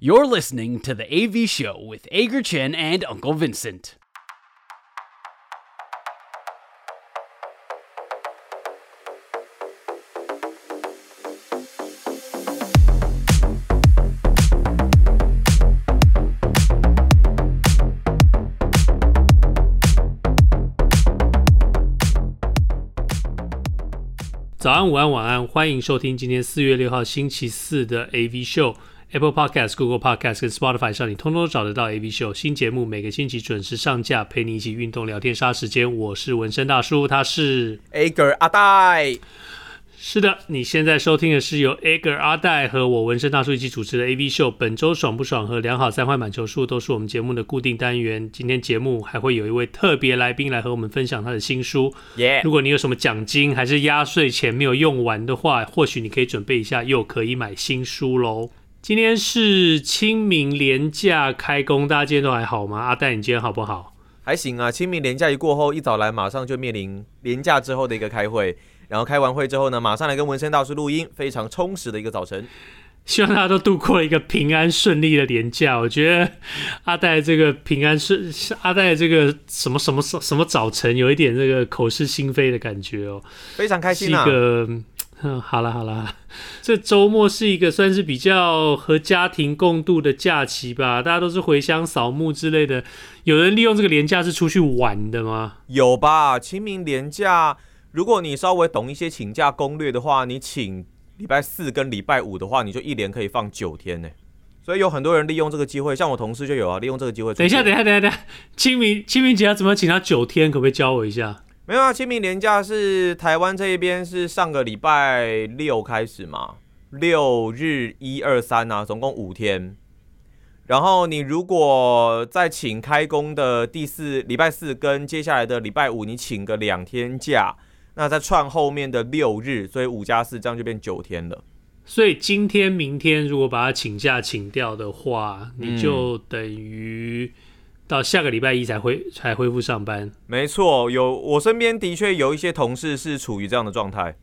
You're listening to the AV Show with Ager Chen and Uncle Vincent. 早安，午安，晚安，欢迎收听今天四月六号星期四的 AV Show。 Apple Podcast、Google Podcast 跟 Spotify 上，你通通都找得到 AV Show 新节目，每个星期准时上架，陪你一起运动、聊天、杀时间。我是纹身大叔，他是 Ager 阿戴。是的，你现在收听的是由 Ager 阿戴和我纹身大叔一起主持的 AV Show。本周爽不爽和良好三坏满球数都是我们节目的固定单元。今天节目还会有一位特别来宾来和我们分享他的新书。耶！如果你有什么奖金还是压岁钱没有用完的话，或许你可以准备一下，又可以买新书喽。今天是清明连假开工，大家今天都还好吗？阿戴，你今天好不好？还行啊。清明连假一过后，一早来马上就面临连假之后的一个开会，然后开完会之后呢，马上来跟纹身大叔录音，非常充实的一个早晨。希望大家都度过了一个平安顺利的年假。我觉得阿戴这个平安顺，阿戴这个什么什么什么早晨，有一点这个口是心非的感觉哦，非常开心啊。一个 嗯，好了好了，这周末是一个算是比较和家庭共度的假期吧，大家都是回乡扫墓之类的。有人利用这个年假是出去玩的吗？有吧，清明年假，如果你稍微懂一些请假攻略的话，你请礼拜四跟礼拜五的话，你就一连可以放九天呢。所以有很多人利用这个机会，像我同事就有啊，利用这个机会。等一下，等一下，等一下，等一下，清明清明节要怎么请他九天？可不可以教我一下？没有啊，清明连假是台湾这一边是上个礼拜六开始嘛，六日一二三啊，总共五天。然后你如果再请开工的第四礼拜四跟接下来的礼拜五，你请个两天假，那再串后面的六日，所以五加四这样就变九天了。所以今天明天如果把它请假请掉的话，你就等于。到下个礼拜一才恢才恢复上班，没错，有我身边的确有一些同事是处于这样的状态。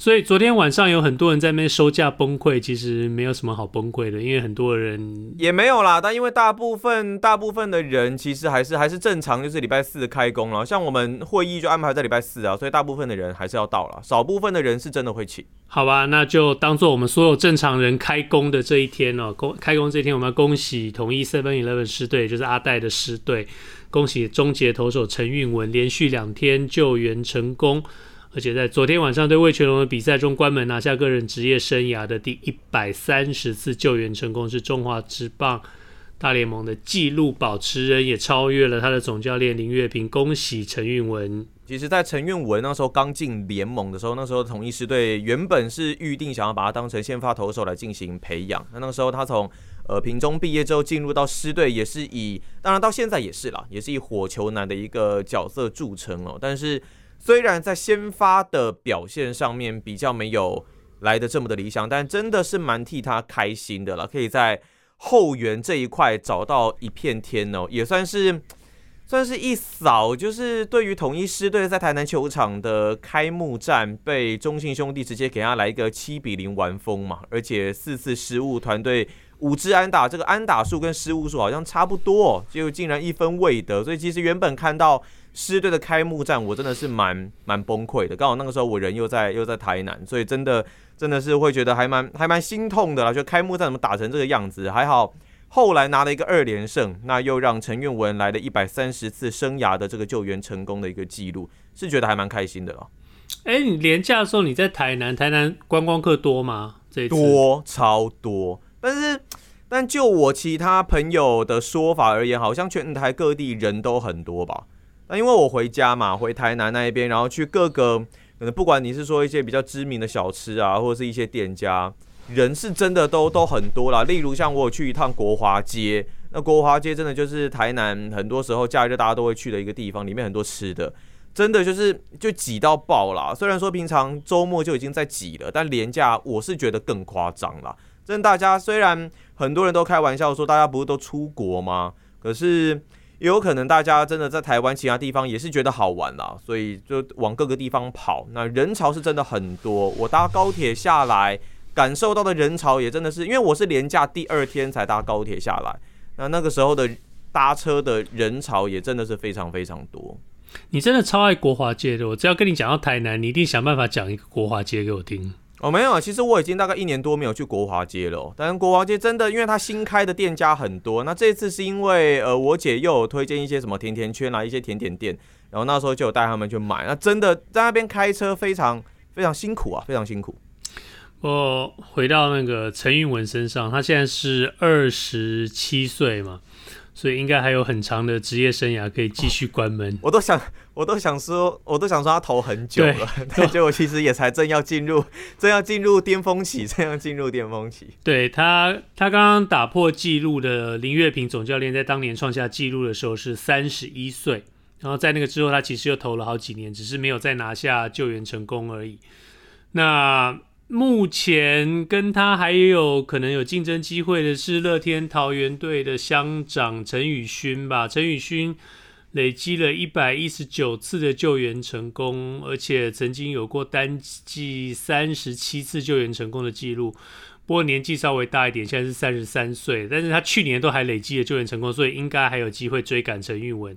所以昨天晚上有很多人在那边收假崩溃，其实没有什么好崩溃的，因为很多人也没有啦。但因为大部分大部分的人其实还是还是正常，就是礼拜四开工了。像我们会议就安排在礼拜四啊，所以大部分的人还是要到了，少部分的人是真的会请。好吧，那就当做我们所有正常人开工的这一天哦，工开工这一天，我们要恭喜统一 Seven Eleven 狮队，就是阿戴的狮队，恭喜终结投手陈韵文连续两天救援成功。而且在昨天晚上对魏全龙的比赛中，关门拿下个人职业生涯的第一百三十次救援成功，是中华职棒大联盟的纪录保持人，也超越了他的总教练林岳平。恭喜陈韵文！其实，在陈韵文那时候刚进联盟的时候，那时候统一狮队原本是预定想要把他当成先发投手来进行培养。那那个时候他从呃屏中毕业之后进入到狮队，也是以当然到现在也是啦，也是以火球男的一个角色著称哦。但是。虽然在先发的表现上面比较没有来的这么的理想，但真的是蛮替他开心的了。可以在后援这一块找到一片天哦，也算是算是一扫。就是对于统一师队在台南球场的开幕战，被中信兄弟直接给他来一个七比零完封嘛，而且四次失误，团队五支安打，这个安打数跟失误数好像差不多，哦就竟然一分未得。所以其实原本看到。狮队的开幕战，我真的是蛮蛮崩溃的。刚好那个时候我人又在又在台南，所以真的真的是会觉得还蛮还蛮心痛的啦。就开幕战怎么打成这个样子？还好后来拿了一个二连胜，那又让陈韵文来了一百三十次生涯的这个救援成功的一个记录，是觉得还蛮开心的了。哎、欸，你连假的时候你在台南，台南观光客多吗？这一次多超多，但是但就我其他朋友的说法而言，好像全台各地人都很多吧。那因为我回家嘛，回台南那一边，然后去各个可能不管你是说一些比较知名的小吃啊，或者是一些店家，人是真的都都很多啦。例如像我有去一趟国华街，那国华街真的就是台南很多时候假日大家都会去的一个地方，里面很多吃的，真的就是就挤到爆啦。虽然说平常周末就已经在挤了，但连假我是觉得更夸张啦。真的，大家虽然很多人都开玩笑说大家不是都出国吗？可是。也有可能大家真的在台湾其他地方也是觉得好玩啦，所以就往各个地方跑。那人潮是真的很多。我搭高铁下来感受到的人潮也真的是，因为我是连假第二天才搭高铁下来，那那个时候的搭车的人潮也真的是非常非常多。你真的超爱国华街的，我只要跟你讲到台南，你一定想办法讲一个国华街给我听。哦，没有，其实我已经大概一年多没有去国华街了。但是国华街真的，因为它新开的店家很多。那这次是因为呃，我姐又有推荐一些什么甜甜圈啊，一些甜点店，然后那时候就有带他们去买。那真的在那边开车非常非常辛苦啊，非常辛苦。我回到那个陈韵文身上，他现在是二十七岁嘛。所以应该还有很长的职业生涯可以继续关门。我都想，我都想说，我都想说他投很久了，但 结果其实也才正要进入，正要进入巅峰期，正要进入巅峰期。对他，他刚刚打破纪录的林月平总教练，在当年创下纪录的时候是三十一岁，然后在那个之后，他其实又投了好几年，只是没有再拿下救援成功而已。那。目前跟他还有可能有竞争机会的是乐天桃园队的乡长陈宇勋吧。陈宇勋累积了一百一十九次的救援成功，而且曾经有过单季三十七次救援成功的记录。不过年纪稍微大一点，现在是三十三岁，但是他去年都还累积了救援成功，所以应该还有机会追赶陈韵文。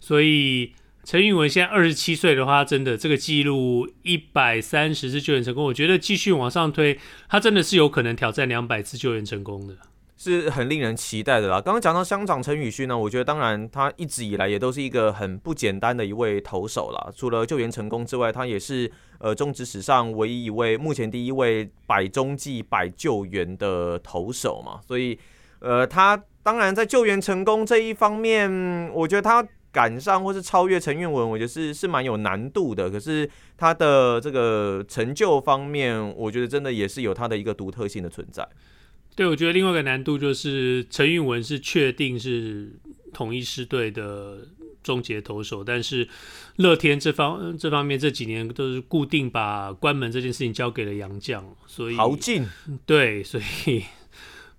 所以。陈宇文现在二十七岁的话，真的这个记录一百三十次救援成功，我觉得继续往上推，他真的是有可能挑战两百次救援成功的，是很令人期待的啦。刚刚讲到乡长陈宇勋呢，我觉得当然他一直以来也都是一个很不简单的一位投手啦。除了救援成功之外，他也是呃中职史上唯一一位目前第一位百中计百救援的投手嘛。所以呃，他当然在救援成功这一方面，我觉得他。赶上或是超越陈韵文，我觉得是是蛮有难度的。可是他的这个成就方面，我觉得真的也是有他的一个独特性的存在。对，我觉得另外一个难度就是陈韵文是确定是统一狮队的终结投手，但是乐天这方这方面这几年都是固定把关门这件事情交给了杨将，所以豪进对，所以。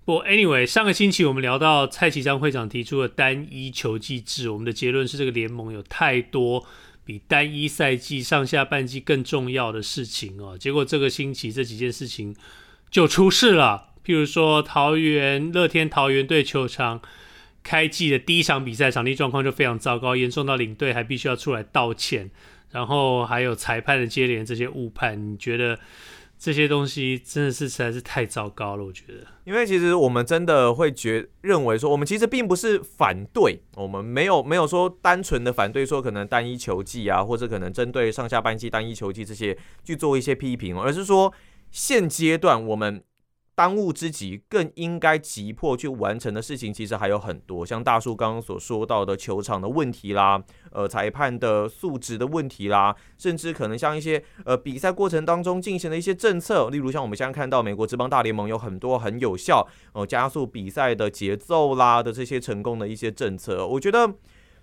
不，anyway，上个星期我们聊到蔡其章会长提出的单一球季制，我们的结论是这个联盟有太多比单一赛季上下半季更重要的事情哦。结果这个星期这几件事情就出事了，譬如说桃园乐天桃园队球场开季的第一场比赛场地状况就非常糟糕，严重到领队还必须要出来道歉，然后还有裁判的接连这些误判，你觉得？这些东西真的是实在是太糟糕了，我觉得。因为其实我们真的会觉认为说，我们其实并不是反对，我们没有没有说单纯的反对说可能单一球技啊，或者可能针对上下半季单一球技这些去做一些批评，而是说现阶段我们。当务之急，更应该急迫去完成的事情，其实还有很多，像大叔刚刚所说到的球场的问题啦，呃，裁判的素质的问题啦，甚至可能像一些呃比赛过程当中进行的一些政策，例如像我们现在看到美国职棒大联盟有很多很有效，呃，加速比赛的节奏啦的这些成功的一些政策，我觉得。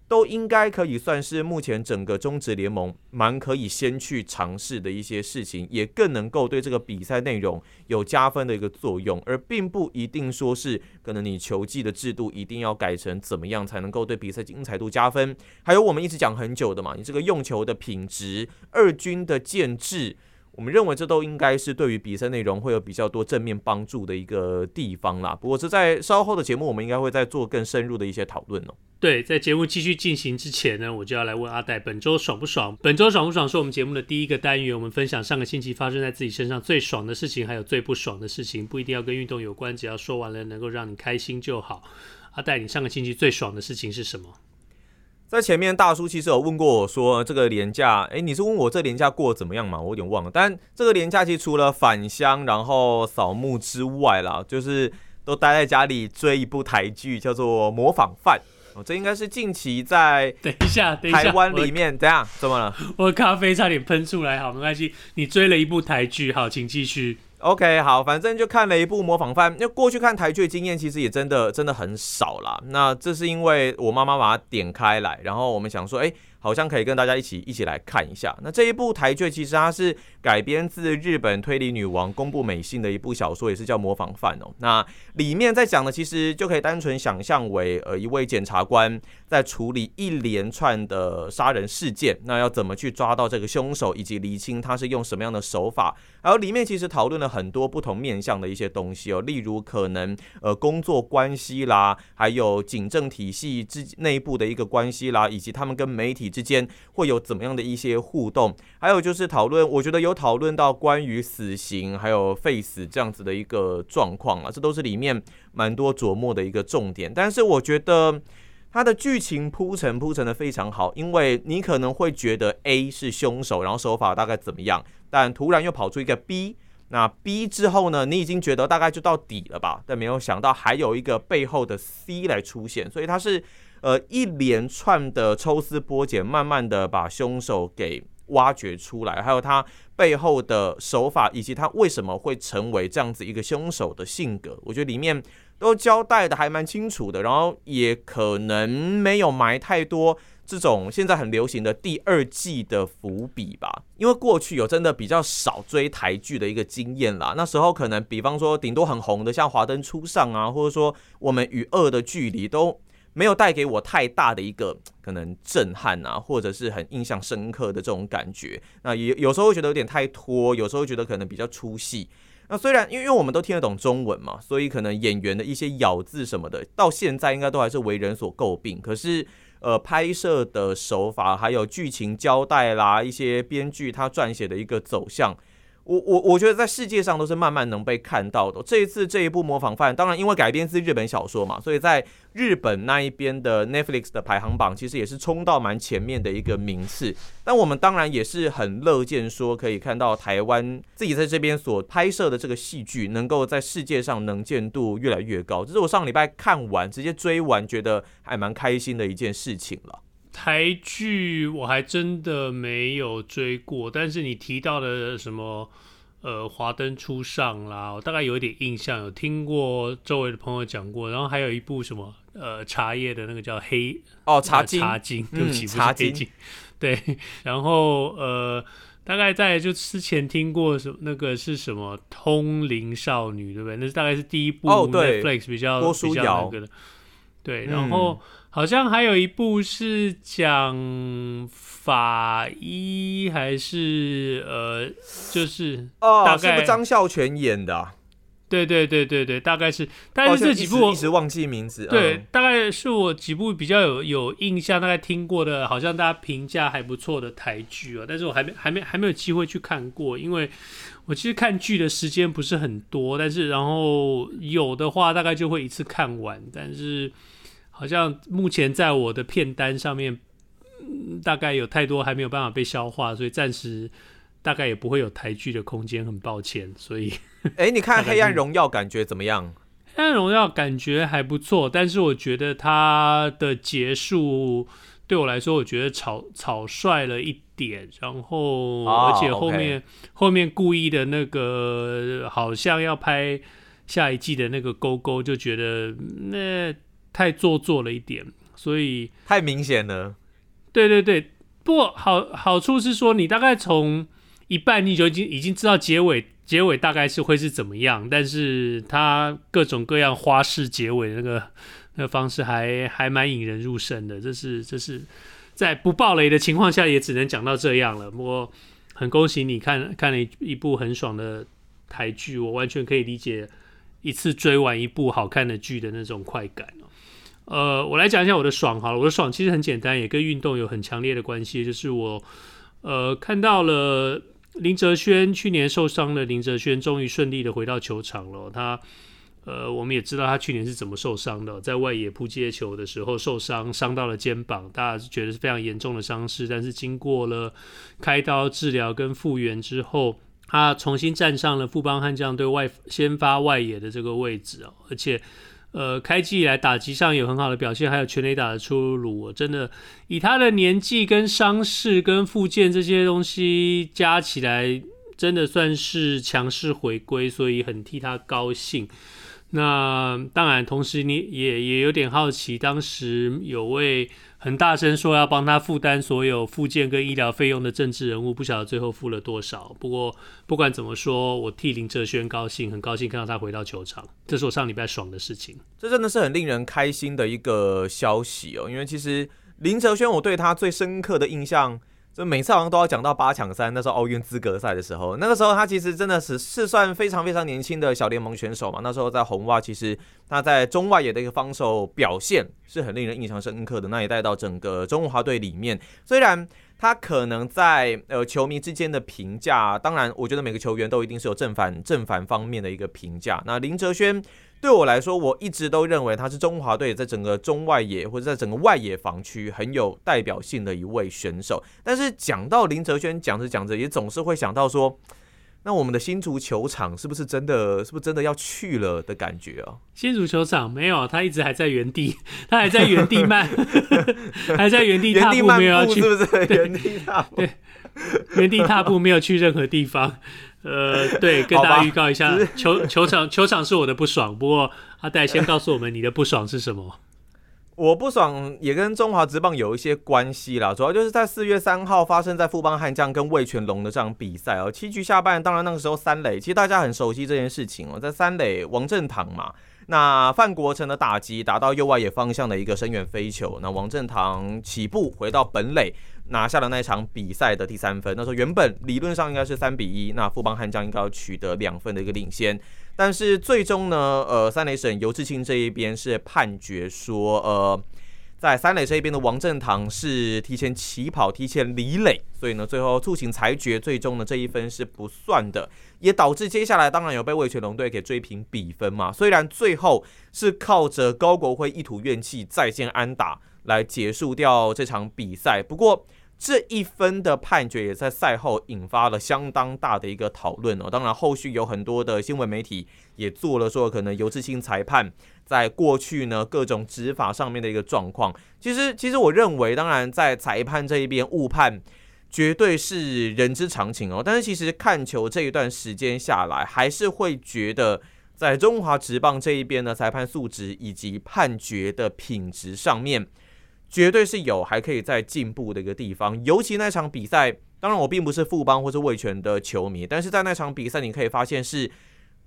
都应该可以算是目前整个中职联盟蛮可以先去尝试的一些事情，也更能够对这个比赛内容有加分的一个作用，而并不一定说是可能你球技的制度一定要改成怎么样才能够对比赛精彩度加分。还有我们一直讲很久的嘛，你这个用球的品质、二军的建制，我们认为这都应该是对于比赛内容会有比较多正面帮助的一个地方啦。不过这在稍后的节目，我们应该会再做更深入的一些讨论哦。对，在节目继续进行之前呢，我就要来问阿戴，本周爽不爽？本周爽不爽是我们节目的第一个单元，我们分享上个星期发生在自己身上最爽的事情，还有最不爽的事情，不一定要跟运动有关，只要说完了能够让你开心就好。阿戴，你上个星期最爽的事情是什么？在前面大叔其实有问过我说，这个年假，哎，你是问我这年假过得怎么样嘛？我有点忘了。但这个年假其实除了返乡然后扫墓之外啦，就是都待在家里追一部台剧，叫做《模仿犯》。哦这应该是近期在等一下，台湾里面怎样？怎么了？我咖啡差点喷出来，好，没关系。你追了一部台剧，好，请继续。OK，好，反正就看了一部模仿犯。那过去看台剧经验其实也真的真的很少啦。那这是因为我妈妈把它点开来，然后我们想说，哎。好像可以跟大家一起一起来看一下。那这一部台剧其实它是改编自日本推理女王宫部美幸的一部小说，也是叫《模仿犯》哦。那里面在讲的其实就可以单纯想象为呃一位检察官在处理一连串的杀人事件，那要怎么去抓到这个凶手，以及厘清他是用什么样的手法。然后里面其实讨论了很多不同面向的一些东西哦，例如可能呃工作关系啦，还有警政体系之内部的一个关系啦，以及他们跟媒体之间会有怎么样的一些互动，还有就是讨论，我觉得有讨论到关于死刑还有废死这样子的一个状况啊，这都是里面蛮多琢磨的一个重点，但是我觉得。它的剧情铺陈铺陈的非常好，因为你可能会觉得 A 是凶手，然后手法大概怎么样，但突然又跑出一个 B，那 B 之后呢，你已经觉得大概就到底了吧，但没有想到还有一个背后的 C 来出现，所以它是呃一连串的抽丝剥茧，慢慢的把凶手给挖掘出来，还有他背后的手法，以及他为什么会成为这样子一个凶手的性格，我觉得里面。都交代的还蛮清楚的，然后也可能没有埋太多这种现在很流行的第二季的伏笔吧，因为过去有真的比较少追台剧的一个经验啦。那时候可能比方说顶多很红的像《华灯初上》啊，或者说我们与恶的距离都没有带给我太大的一个可能震撼啊，或者是很印象深刻的这种感觉。那也有时候会觉得有点太拖，有时候会觉得可能比较出戏。那虽然因为因为我们都听得懂中文嘛，所以可能演员的一些咬字什么的，到现在应该都还是为人所诟病。可是，呃，拍摄的手法还有剧情交代啦，一些编剧他撰写的一个走向。我我我觉得在世界上都是慢慢能被看到的。这一次这一部模仿犯，当然因为改编自日本小说嘛，所以在日本那一边的 Netflix 的排行榜，其实也是冲到蛮前面的一个名次。但我们当然也是很乐见说，可以看到台湾自己在这边所拍摄的这个戏剧，能够在世界上能见度越来越高。这是我上礼拜看完直接追完，觉得还蛮开心的一件事情了。台剧我还真的没有追过，但是你提到的什么呃华灯初上啦，我大概有一点印象，有听过周围的朋友讲过，然后还有一部什么呃茶叶的那个叫黑 哦茶金。茶金，对不起，嗯、茶金。对，然后呃大概在就之前听过什么那个是什么通灵少女对不对？那是大概是第一部 Netflix 比较、哦、比较那个的，对，然后。嗯好像还有一部是讲法医，还是呃，就是哦，大概是不是张孝全演的啊？对对对对对，大概是，但是这几部我一直忘记名字。对，嗯，大概是我几部比较有有印象，大概听过的，好像大家评价还不错的台剧哦。但是我还没还没还没有机会去看过，因为我其实看剧的时间不是很多，但是然后有的话大概就会一次看完，但是。好像目前在我的片单上面，嗯，大概有太多还没有办法被消化，所以暂时大概也不会有台剧的空间，很抱歉。所以，哎、欸，你看 《黑暗荣耀》感觉怎么样？《黑暗荣耀》感觉还不错，但是我觉得它的结束对我来说，我觉得草草率了一点。然后，而且后面、oh. 后面故意的那个，好像要拍下一季的那个勾勾，就觉得那。太做作了一点，所以太明显了。对对对，不过好好处是说，你大概从一半你就已经已经知道结尾，结尾大概是会是怎么样。但是它各种各样花式结尾那个那个方式还还蛮引人入胜的。这是这是在不爆雷的情况下，也只能讲到这样了。不过很恭喜你看看了一一部很爽的台剧，我完全可以理解一次追完一部好看的剧的那种快感。呃，我来讲一下我的爽好了。我的爽其实很简单，也跟运动有很强烈的关系。就是我呃看到了林哲轩，去年受伤的林哲轩终于顺利的回到球场了。他呃，我们也知道他去年是怎么受伤的，在外野扑接球的时候受伤，伤到了肩膀，大家觉得是非常严重的伤势。但是经过了开刀治疗跟复原之后，他重新站上了富邦悍将队外先发外野的这个位置哦，而且。呃，开季以来打击上有很好的表现，还有全垒打的出炉，我真的以他的年纪、跟伤势、跟复健这些东西加起来，真的算是强势回归，所以很替他高兴。那当然，同时你也也有点好奇，当时有位很大声说要帮他负担所有复健跟医疗费用的政治人物，不晓得最后付了多少。不过不管怎么说，我替林哲轩高兴，很高兴看到他回到球场，这是我上礼拜爽的事情。这真的是很令人开心的一个消息哦，因为其实林哲轩，我对他最深刻的印象。就每次好像都要讲到八强三，那时候奥运资格赛的时候，那个时候他其实真的是是算非常非常年轻的小联盟选手嘛。那时候在红袜，其实他在中外野的一个防守表现是很令人印象深刻的。那也带到整个中华队里面，虽然他可能在呃球迷之间的评价，当然我觉得每个球员都一定是有正反正反方面的一个评价。那林哲轩。对我来说，我一直都认为他是中华队在整个中外野或者在整个外野防区很有代表性的一位选手。但是讲到林哲轩，讲着讲着也总是会想到说，那我们的新足球场是不是真的，是不是真的要去了的感觉啊？新足球场没有，他一直还在原地，他还在原地慢，还在原地踏步，没有要去，是不是？原地踏步，对，原地踏步没有去任何地方。呃，对，跟大家预告一下，球球场球场是我的不爽。不过阿戴先告诉我们你的不爽是什么？我不爽也跟中华职棒有一些关系啦，主要就是在四月三号发生在富邦悍将跟味全龙的这场比赛哦，七局下半，当然那个时候三垒，其实大家很熟悉这件事情哦，在三垒王振堂嘛，那范国成的打击打到右外野方向的一个深远飞球，那王振堂起步回到本垒。拿下了那场比赛的第三分。那时候原本理论上应该是三比一，那富邦悍将应该要取得两分的一个领先。但是最终呢，呃，三垒审尤志清这一边是判决说，呃，在三垒这一边的王振堂是提前起跑，提前离垒，所以呢，最后促请裁决，最终呢这一分是不算的，也导致接下来当然有被味全龙队给追平比分嘛。虽然最后是靠着高国辉一吐怨气再见安打来结束掉这场比赛，不过。这一分的判决也在赛后引发了相当大的一个讨论哦。当然，后续有很多的新闻媒体也做了说，可能尤志庆裁判在过去呢各种执法上面的一个状况。其实，其实我认为，当然在裁判这一边误判绝对是人之常情哦。但是，其实看球这一段时间下来，还是会觉得在中华职棒这一边的裁判素质以及判决的品质上面。绝对是有还可以再进步的一个地方，尤其那场比赛，当然我并不是富邦或是味全的球迷，但是在那场比赛，你可以发现是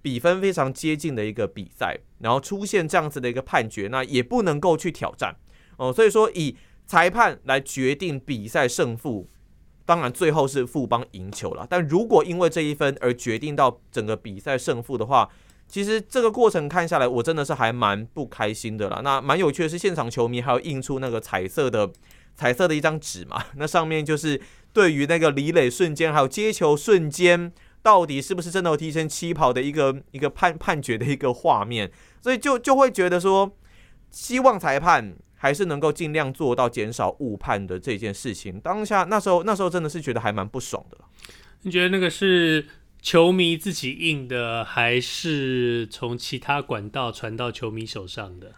比分非常接近的一个比赛，然后出现这样子的一个判决，那也不能够去挑战哦。所以说，以裁判来决定比赛胜负，当然最后是富邦赢球了。但如果因为这一分而决定到整个比赛胜负的话，其实这个过程看下来，我真的是还蛮不开心的啦。那蛮有趣的是，现场球迷还有印出那个彩色的彩色的一张纸嘛，那上面就是对于那个李磊瞬间还有接球瞬间，到底是不是真的有提前起跑的一个一个判判决的一个画面，所以就就会觉得说，希望裁判还是能够尽量做到减少误判的这件事情。当下那时候那时候真的是觉得还蛮不爽的。你觉得那个是？球迷自己印的，还是从其他管道传到球迷手上的？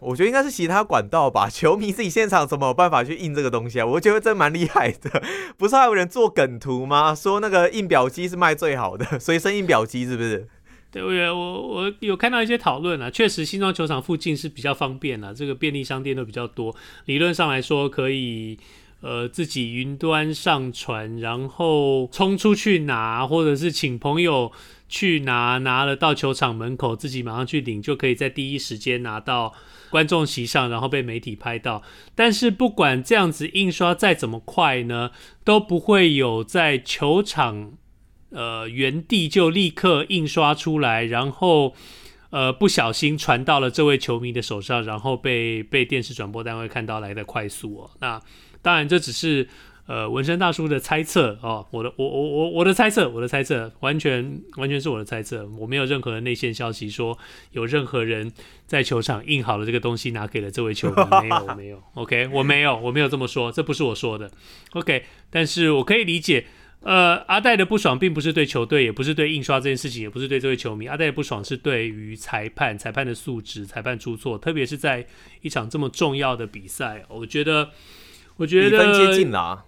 我觉得应该是其他管道吧。球迷自己现场怎么有办法去印这个东西啊？我觉得这蛮厉害的。不是还有人做梗图吗？说那个印表机是卖最好的，随身印表机是不是？对，我我我有看到一些讨论啊。确实，新庄球场附近是比较方便啊，这个便利商店都比较多。理论上来说，可以。呃，自己云端上传，然后冲出去拿，或者是请朋友去拿，拿了到球场门口，自己马上去领，就可以在第一时间拿到观众席上，然后被媒体拍到。但是不管这样子印刷再怎么快呢，都不会有在球场呃原地就立刻印刷出来，然后呃不小心传到了这位球迷的手上，然后被被电视转播单位看到来的快速哦。那当然，这只是呃纹身大叔的猜测哦，我的我我我我的猜测，我的猜测完全完全是我的猜测，我没有任何的内线消息说有任何人在球场印好了这个东西拿给了这位球迷，没有没有，OK，我没有我没有这么说，这不是我说的，OK，但是我可以理解，呃，阿戴的不爽并不是对球队，也不是对印刷这件事情，也不是对这位球迷，阿戴的不爽是对于裁判，裁判的素质，裁判出错，特别是在一场这么重要的比赛，我觉得。我觉得分接近了啊，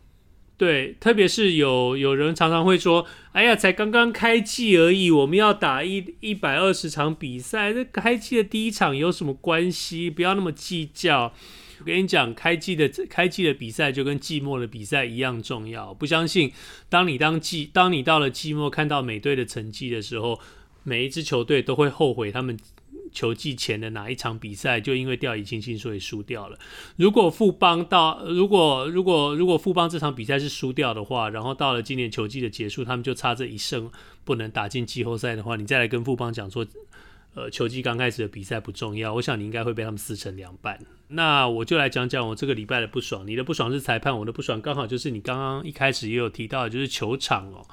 对，特别是有有人常常会说：“哎呀，才刚刚开季而已，我们要打一一百二十场比赛，这开季的第一场有什么关系？不要那么计较。”我跟你讲，开季的开季的比赛就跟季末的比赛一样重要。不相信，当你当季当你到了季末看到美队的成绩的时候，每一支球队都会后悔他们。球季前的哪一场比赛就因为掉以轻心所以输掉了。如果富邦到如果如果如果富邦这场比赛是输掉的话，然后到了今年球季的结束，他们就差这一胜不能打进季后赛的话，你再来跟富邦讲说。呃，球季刚开始的比赛不重要，我想你应该会被他们撕成两半。那我就来讲讲我这个礼拜的不爽。你的不爽是裁判，我的不爽刚好就是你刚刚一开始也有提到，就是球场哦。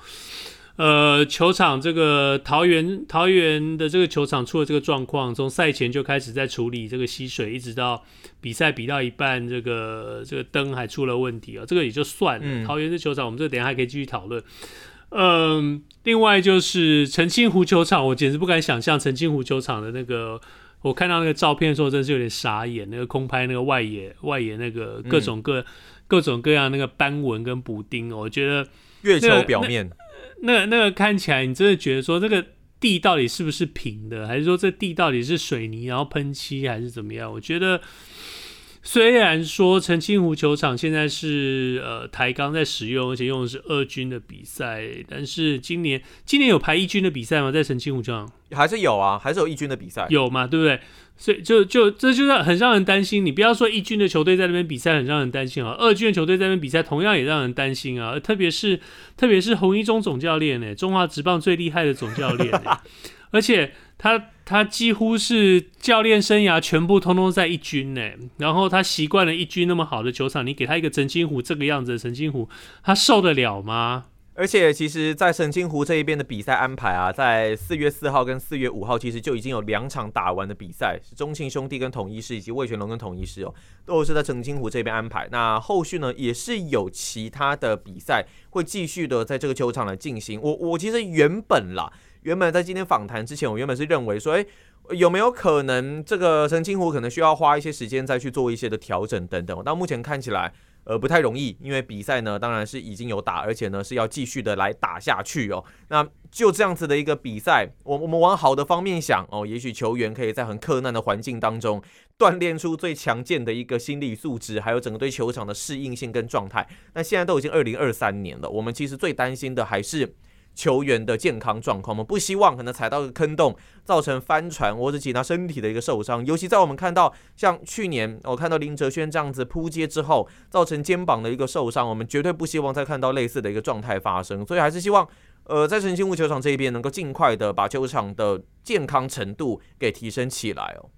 呃，球场这个桃园桃园的这个球场出了这个状况，从赛前就开始在处理这个吸水，一直到比赛比到一半，这个这个灯还出了问题啊、哦。这个也就算了。嗯、桃园的球场，我们这等一下还可以继续讨论。嗯，另外就是澄清湖球场，我简直不敢想象澄清湖球场的那个，我看到那个照片的时候，真是有点傻眼。那个空拍那个外野，外野那个各种各、嗯、各种各样那个斑纹跟补丁，我觉得、那个、月球表面那那，那个看起来，你真的觉得说这个地到底是不是平的，还是说这地到底是水泥然后喷漆，还是怎么样？我觉得。虽然说澄清湖球场现在是呃台钢在使用，而且用的是二军的比赛，但是今年今年有排一军的比赛吗？在澄清湖球场还是有啊，还是有一军的比赛，有嘛，对不对？所以就就这就是很让人担心。你不要说一军的球队在那边比赛很让人担心啊，二军的球队在那边比赛同样也让人担心啊。特别是特别是洪一中总教练呢，中华职棒最厉害的总教练，而且。他他几乎是教练生涯全部通通在一军呢，然后他习惯了一军那么好的球场，你给他一个澄清湖这个样子的澄清湖，他受得了吗？而且其实，在澄清湖这一边的比赛安排啊，在四月四号跟四月五号，其实就已经有两场打完的比赛，是中信兄弟跟统一狮以及魏全龙跟统一狮哦，都是在澄清湖这边安排。那后续呢，也是有其他的比赛会继续的在这个球场来进行。我我其实原本啦。原本在今天访谈之前，我原本是认为说，诶，有没有可能这个澄清湖可能需要花一些时间再去做一些的调整等等。到目前看起来，呃，不太容易，因为比赛呢，当然是已经有打，而且呢是要继续的来打下去哦。那就这样子的一个比赛，我我们往好的方面想哦，也许球员可以在很克难的环境当中锻炼出最强健的一个心理素质，还有整个对球场的适应性跟状态。那现在都已经二零二三年了，我们其实最担心的还是。球员的健康状况，我们不希望可能踩到个坑洞，造成翻船或者其他身体的一个受伤。尤其在我们看到像去年我看到林哲瑄这样子扑街之后，造成肩膀的一个受伤，我们绝对不希望再看到类似的一个状态发生。所以还是希望，呃，在澄清湖球场这一边能够尽快的把球场的健康程度给提升起来哦。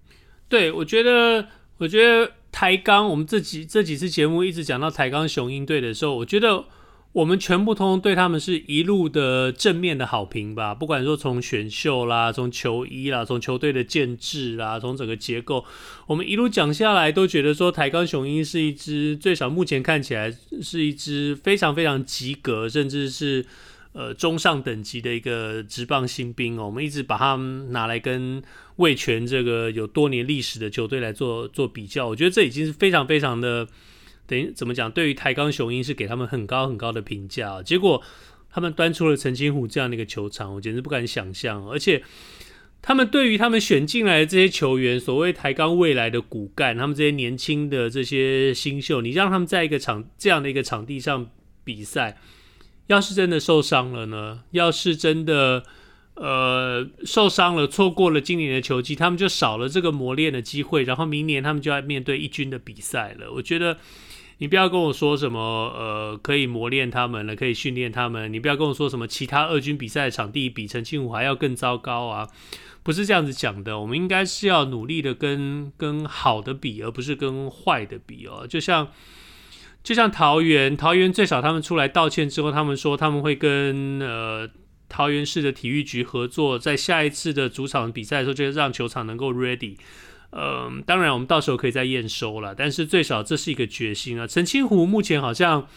对，我觉得，我觉得台钢，我们这几这几次节目一直讲到台钢雄鹰队的时候，我觉得。我们全部通通对他们是一路的正面的好评吧，不管说从选秀啦，从球衣啦，从球队的建制啦，从整个结构，我们一路讲下来，都觉得说台钢雄鹰是一支最少目前看起来是一支非常非常及格，甚至是呃中上等级的一个职棒新兵哦。我们一直把他们拿来跟魏全这个有多年历史的球队来做做比较，我觉得这已经是非常非常的。等于怎么讲？对于台钢雄鹰是给他们很高很高的评价，结果他们端出了陈金虎这样的一个球场，我简直不敢想象。而且他们对于他们选进来的这些球员，所谓台钢未来的骨干，他们这些年轻的这些新秀，你让他们在一个场这样的一个场地上比赛，要是真的受伤了呢？要是真的呃受伤了，错过了今年的球季，他们就少了这个磨练的机会，然后明年他们就要面对一军的比赛了。我觉得。你不要跟我说什么，呃，可以磨练他们了，可以训练他们。你不要跟我说什么其他二军比赛的场地比陈清湖还要更糟糕啊，不是这样子讲的。我们应该是要努力的跟跟好的比，而不是跟坏的比哦。就像就像桃园，桃园最少他们出来道歉之后，他们说他们会跟呃桃园市的体育局合作，在下一次的主场比赛的时候，就让球场能够 ready。嗯，当然，我们到时候可以再验收了，但是最少这是一个决心啊。澄清湖目前好像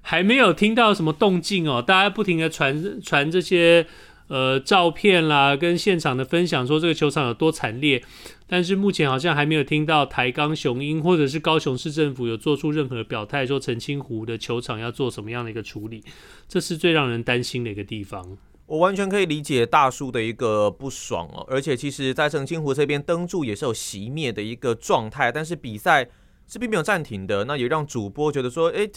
还没有听到什么动静哦，大家不停的传传这些呃照片啦，跟现场的分享，说这个球场有多惨烈，但是目前好像还没有听到台钢雄鹰或者是高雄市政府有做出任何表态，说澄清湖的球场要做什么样的一个处理，这是最让人担心的一个地方。我完全可以理解大树的一个不爽哦，而且其实，在澄清湖这边灯柱也是有熄灭的一个状态，但是比赛是并没有暂停的，那也让主播觉得说，诶，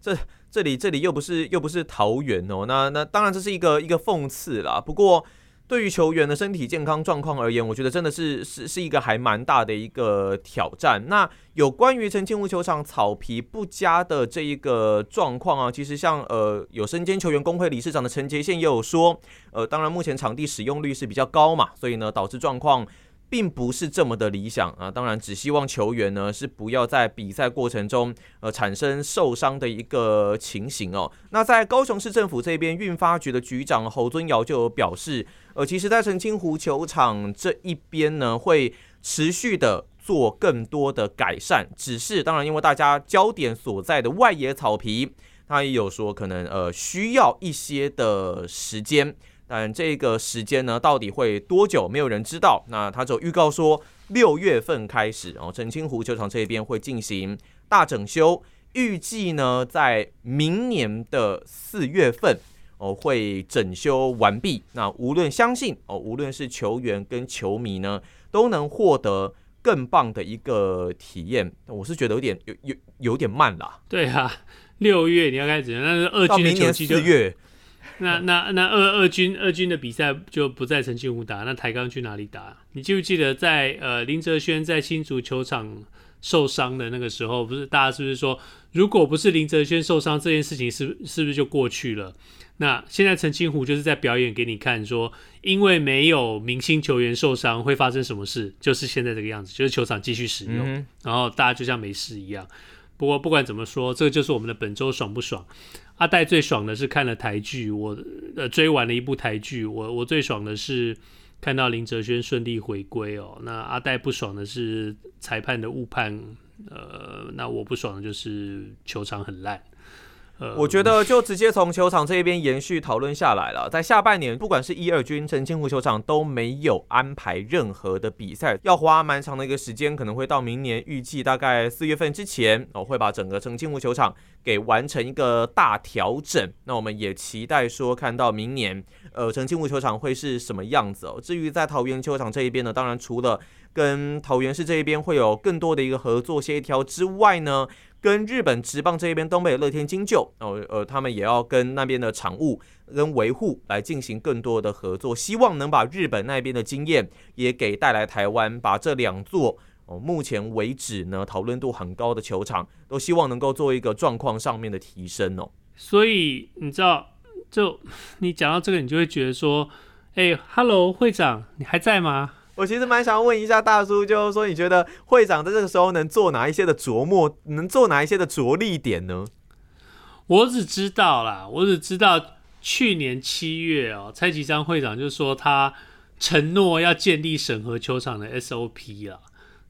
这这里这里又不是又不是桃园哦，那那当然这是一个一个讽刺啦。不过对于球员的身体健康状况而言，我觉得真的是是是一个还蛮大的一个挑战。那有关于澄清湖球场草皮不佳的这一个状况啊，其实像呃有身兼球员工会理事长的陈杰宪也有说，呃，当然目前场地使用率是比较高嘛，所以呢导致状况。并不是这么的理想啊，当然只希望球员呢是不要在比赛过程中呃产生受伤的一个情形哦。那在高雄市政府这边，运发局的局长侯尊尧就有表示，呃，其实，在澄清湖球场这一边呢，会持续的做更多的改善。只是当然，因为大家焦点所在的外野草皮，他也有说可能呃需要一些的时间。但这个时间呢，到底会多久？没有人知道。那他就预告说，六月份开始，然后澄清湖球场这边会进行大整修，预计呢在明年的四月份哦会整修完毕。那无论相信哦，无论是球员跟球迷呢，都能获得更棒的一个体验。我是觉得有点有有有点慢啦。对啊，六月你要开始，那是二军的球季就四月。那那那二二军二军的比赛就不在澄清湖打，那台钢去哪里打？你记不记得在呃林哲轩在新竹球场受伤的那个时候，不是大家是不是说，如果不是林哲轩受伤这件事情是是不是就过去了？那现在澄清湖就是在表演给你看，说因为没有明星球员受伤会发生什么事，就是现在这个样子，就是球场继续使用，嗯、然后大家就像没事一样。不过不管怎么说，这个就是我们的本周爽不爽？阿戴最爽的是看了台剧，我呃追完了一部台剧，我我最爽的是看到林哲轩顺利回归哦。那阿戴不爽的是裁判的误判，呃，那我不爽的就是球场很烂。我觉得就直接从球场这一边延续讨论下来了。在下半年，不管是一二军、澄清湖球场都没有安排任何的比赛，要花蛮长的一个时间，可能会到明年预计大概四月份之前，哦，会把整个澄清湖球场给完成一个大调整。那我们也期待说，看到明年，呃，澄清湖球场会是什么样子哦。至于在桃园球场这一边呢，当然除了跟桃园市这一边会有更多的一个合作协调之外呢。跟日本职棒这一边东北乐天金鹫哦，呃，他们也要跟那边的场务跟维护来进行更多的合作，希望能把日本那边的经验也给带来台湾，把这两座哦目前为止呢讨论度很高的球场，都希望能够做一个状况上面的提升哦。所以你知道，就 你讲到这个，你就会觉得说，哎，Hello 会长，你还在吗？我其实蛮想问一下大叔，就是说你觉得会长在这个时候能做哪一些的琢磨，能做哪一些的着力点呢？我只知道啦，我只知道去年七月哦，蔡其昌会长就说他承诺要建立审核球场的 SOP 了，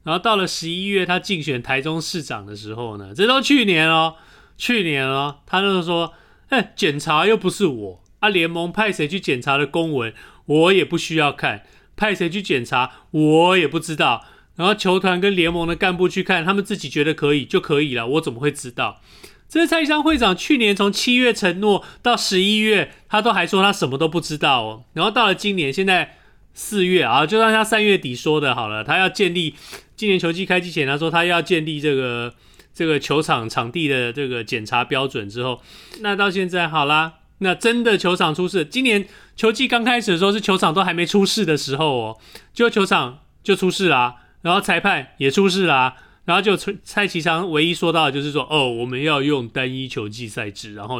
然后到了十一月他竞选台中市长的时候呢，这都去年哦，去年哦，他就说，哎，检查又不是我啊，联盟派谁去检查的公文，我也不需要看。派谁去检查，我也不知道。然后球团跟联盟的干部去看，他们自己觉得可以就可以了，我怎么会知道？这是蔡其昌会长去年从七月承诺到十一月，他都还说他什么都不知道哦。然后到了今年，现在四月啊，就让他三月底说的好了，他要建立今年球季开机前，他说他要建立这个这个球场场地的这个检查标准之后，那到现在好啦。那真的球场出事，今年球季刚开始的时候是球场都还没出事的时候哦，就球场就出事啦，然后裁判也出事啦，然后就蔡其昌唯一说到的就是说，哦，我们要用单一球季赛制，然后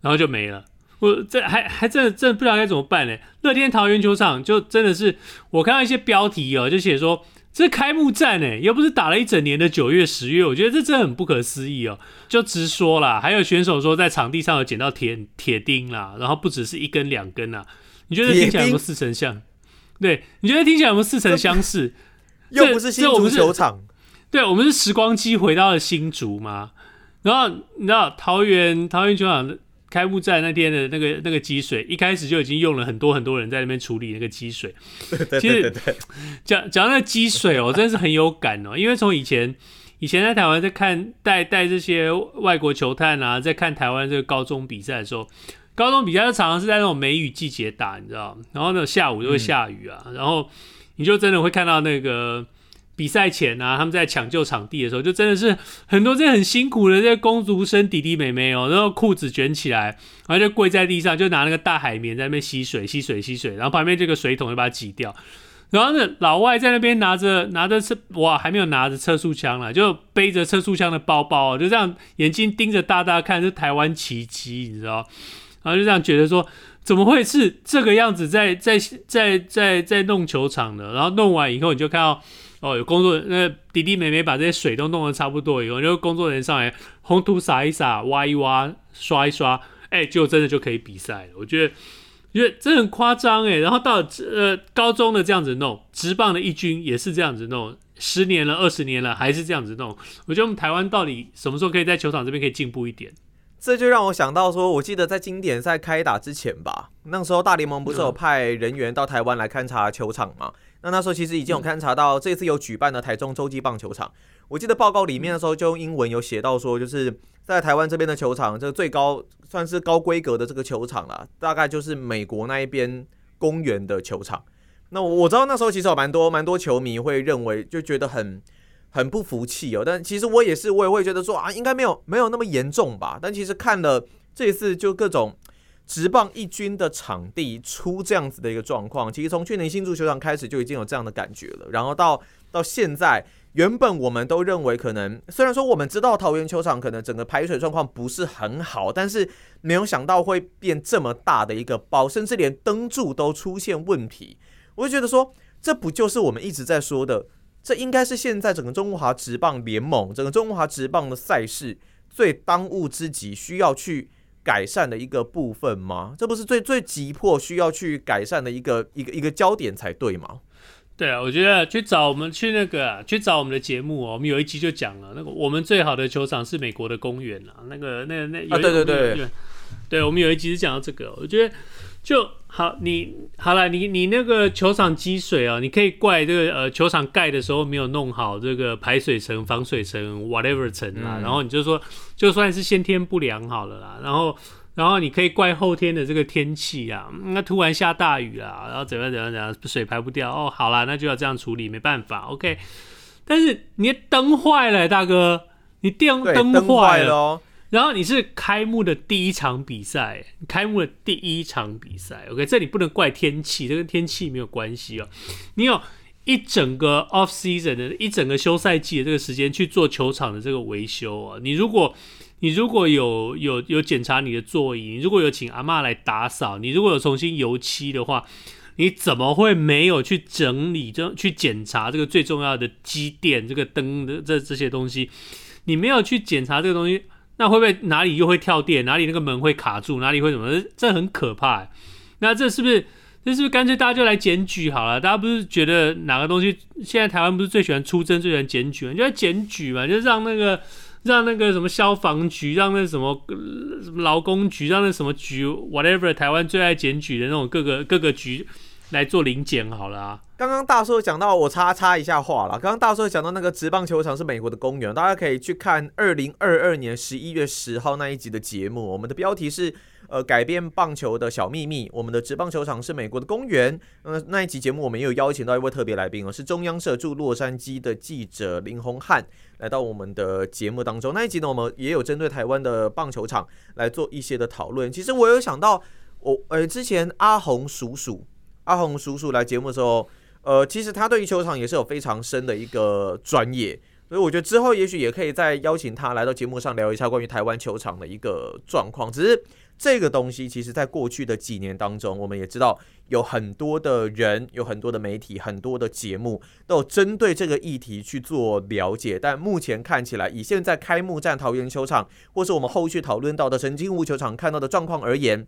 然后就没了。我这还还真的真的不知道该怎么办呢。乐天桃园球场就真的是我看到一些标题哦，就写说。这开幕战哎，又不是打了一整年的九月、十月，我觉得这真的很不可思议哦。就直说啦，还有选手说在场地上有捡到铁铁钉啦，然后不只是一根两根啦。你觉得听起来有没有似曾相？对，你觉得听起来有没有似曾相识？又不是新竹球场，对，我们是时光机回到了新竹嘛。然后你知道桃园桃园球场开幕战那天的那个那个积水，一开始就已经用了很多很多人在那边处理那个积水。对对对对对，讲讲那个积水哦，真是很有感哦。因为从以前以前在台湾在看带带这些外国球探啊，在看台湾这个高中比赛的时候，高中比赛就常常是在那种梅雨季节打，你知道？然后呢下午就会下雨啊，嗯、然后你就真的会看到那个比赛前啊，他们在抢救场地的时候，就真的是很多这些很辛苦的这些工读生弟弟妹妹哦，然后裤子卷起来，然后就跪在地上，就拿那个大海绵在那边吸水、吸水、吸水，然后旁边这个水桶就把它挤掉。然后呢，老外在那边拿着拿着测哇，还没有拿着测速枪了，就背着测速枪的包包，就这样眼睛盯着大大看，是台湾奇迹，你知道？然后就这样觉得说，怎么会是这个样子在在在在在弄球场呢？然后弄完以后，你就看到哦，有工作人那弟弟妹妹把这些水都弄得差不多以后，就工作人员上来红土撒一撒，挖一挖，刷一刷，哎，就真的就可以比赛了。我觉得。因为这很夸张诶，然后到呃高中的这样子弄，职棒的一军也是这样子弄，十年了、二十年了还是这样子弄。我觉得我们台湾到底什么时候可以在球场这边可以进步一点？这就让我想到说，我记得在经典赛开打之前吧，那时候大联盟不是有派人员到台湾来勘察球场吗？那那时候其实已经有勘察到这次有举办的台中洲际棒球场。我记得报告里面的时候就用英文有写到说，就是在台湾这边的球场，这个最高算是高规格的这个球场了，大概就是美国那一边公园的球场。那我知道那时候其实有蛮多蛮多球迷会认为，就觉得很很不服气哦。但其实我也是，我也会觉得说啊，应该没有没有那么严重吧。但其实看了这一次就各种直棒一军的场地出这样子的一个状况，其实从去年新竹球场开始就已经有这样的感觉了，然后到到现在。原本我们都认为，可能虽然说我们知道桃园球场可能整个排水状况不是很好，但是没有想到会变这么大的一个包，甚至连灯柱都出现问题。我就觉得说，这不就是我们一直在说的，这应该是现在整个中华职棒联盟、整个中华职棒的赛事最当务之急需要去改善的一个部分吗？这不是最最急迫需要去改善的一个一个一个焦点才对吗？对啊，我觉得去找我们去那个、啊、去找我们的节目哦，我们有一集就讲了那个我们最好的球场是美国的公园啊，那个那个那有、啊、对对对对，对我们有一集是讲到这个，我觉得就好，你好了，你你那个球场积水啊，你可以怪这个呃球场盖的时候没有弄好这个排水层、防水层 whatever 层啊，嗯、然后你就说就算是先天不良好了啦，然后。然后你可以怪后天的这个天气啊，那突然下大雨啊，然后怎样怎样怎样，水排不掉哦，好啦，那就要这样处理，没办法，OK。但是你的灯坏了，大哥，你电灯坏了，哦，然后你是开幕的第一场比赛，开幕的第一场比赛，OK，这里不能怪天气，这跟天气没有关系哦。你有一整个 off season 的一整个休赛季的这个时间去做球场的这个维修啊，你如果。你如果有有有检查你的座椅，你如果有请阿嬷来打扫，你如果有重新油漆的话，你怎么会没有去整理、这去检查这个最重要的机电、这个灯的这这些东西？你没有去检查这个东西，那会不会哪里又会跳电？哪里那个门会卡住？哪里会怎么？这很可怕。那这是不是？这是不是干脆大家就来检举好了？大家不是觉得哪个东西现在台湾不是最喜欢出征、最喜欢检举吗？就来检举嘛，就让那个。让那个什么消防局，让那什么什么劳工局，让那什么局，whatever，台湾最爱检举的那种各个各个局来做临检好了啊。刚刚大叔讲到，我插插一下话了。刚刚大叔讲到那个职棒球场是美国的公园，大家可以去看二零二二年十一月十号那一集的节目。我们的标题是呃改变棒球的小秘密。我们的职棒球场是美国的公园。嗯、呃，那一集节目我们也有邀请到一位特别来宾哦，是中央社驻洛杉矶的记者林宏汉。来到我们的节目当中，那一集呢，我们也有针对台湾的棒球场来做一些的讨论。其实我有想到，我呃之前阿红叔叔，阿红叔叔来节目的时候，呃，其实他对于球场也是有非常深的一个专业，所以我觉得之后也许也可以再邀请他来到节目上聊一下关于台湾球场的一个状况。只是。这个东西其实，在过去的几年当中，我们也知道有很多的人、有很多的媒体、很多的节目都有针对这个议题去做了解。但目前看起来，以现在开幕战桃园球场，或是我们后续讨论到的澄清湖球场看到的状况而言，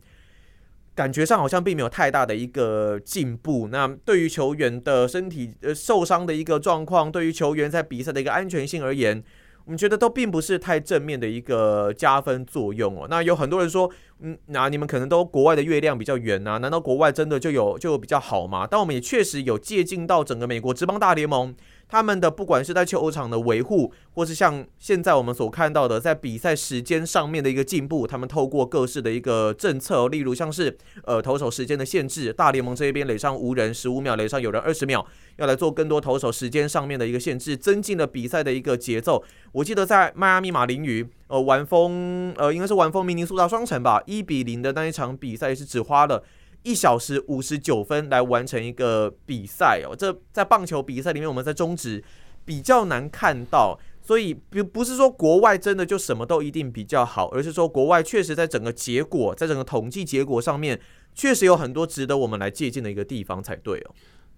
感觉上好像并没有太大的一个进步。那对于球员的身体呃受伤的一个状况，对于球员在比赛的一个安全性而言，我们觉得都并不是太正面的一个加分作用哦。那有很多人说，嗯，那你们可能都国外的月亮比较圆啊？难道国外真的就有就比较好吗？但我们也确实有借鉴到整个美国职棒大联盟他们的不管是在球场的维护，或是像现在我们所看到的，在比赛时间上面的一个进步，他们透过各式的一个政策，例如像是呃投手时间的限制，大联盟这一边垒上无人十五秒，垒上有人二十秒，要来做更多投手时间上面的一个限制，增进了比赛的一个节奏。我记得在迈阿密马林鱼，呃，完封，呃，应该是完封明尼苏达双城吧，一比零的那一场比赛是只花了。一小时五十九分来完成一个比赛哦，这在棒球比赛里面，我们在中职比较难看到，所以不不是说国外真的就什么都一定比较好，而是说国外确实在整个结果，在整个统计结果上面，确实有很多值得我们来借鉴的一个地方才对哦。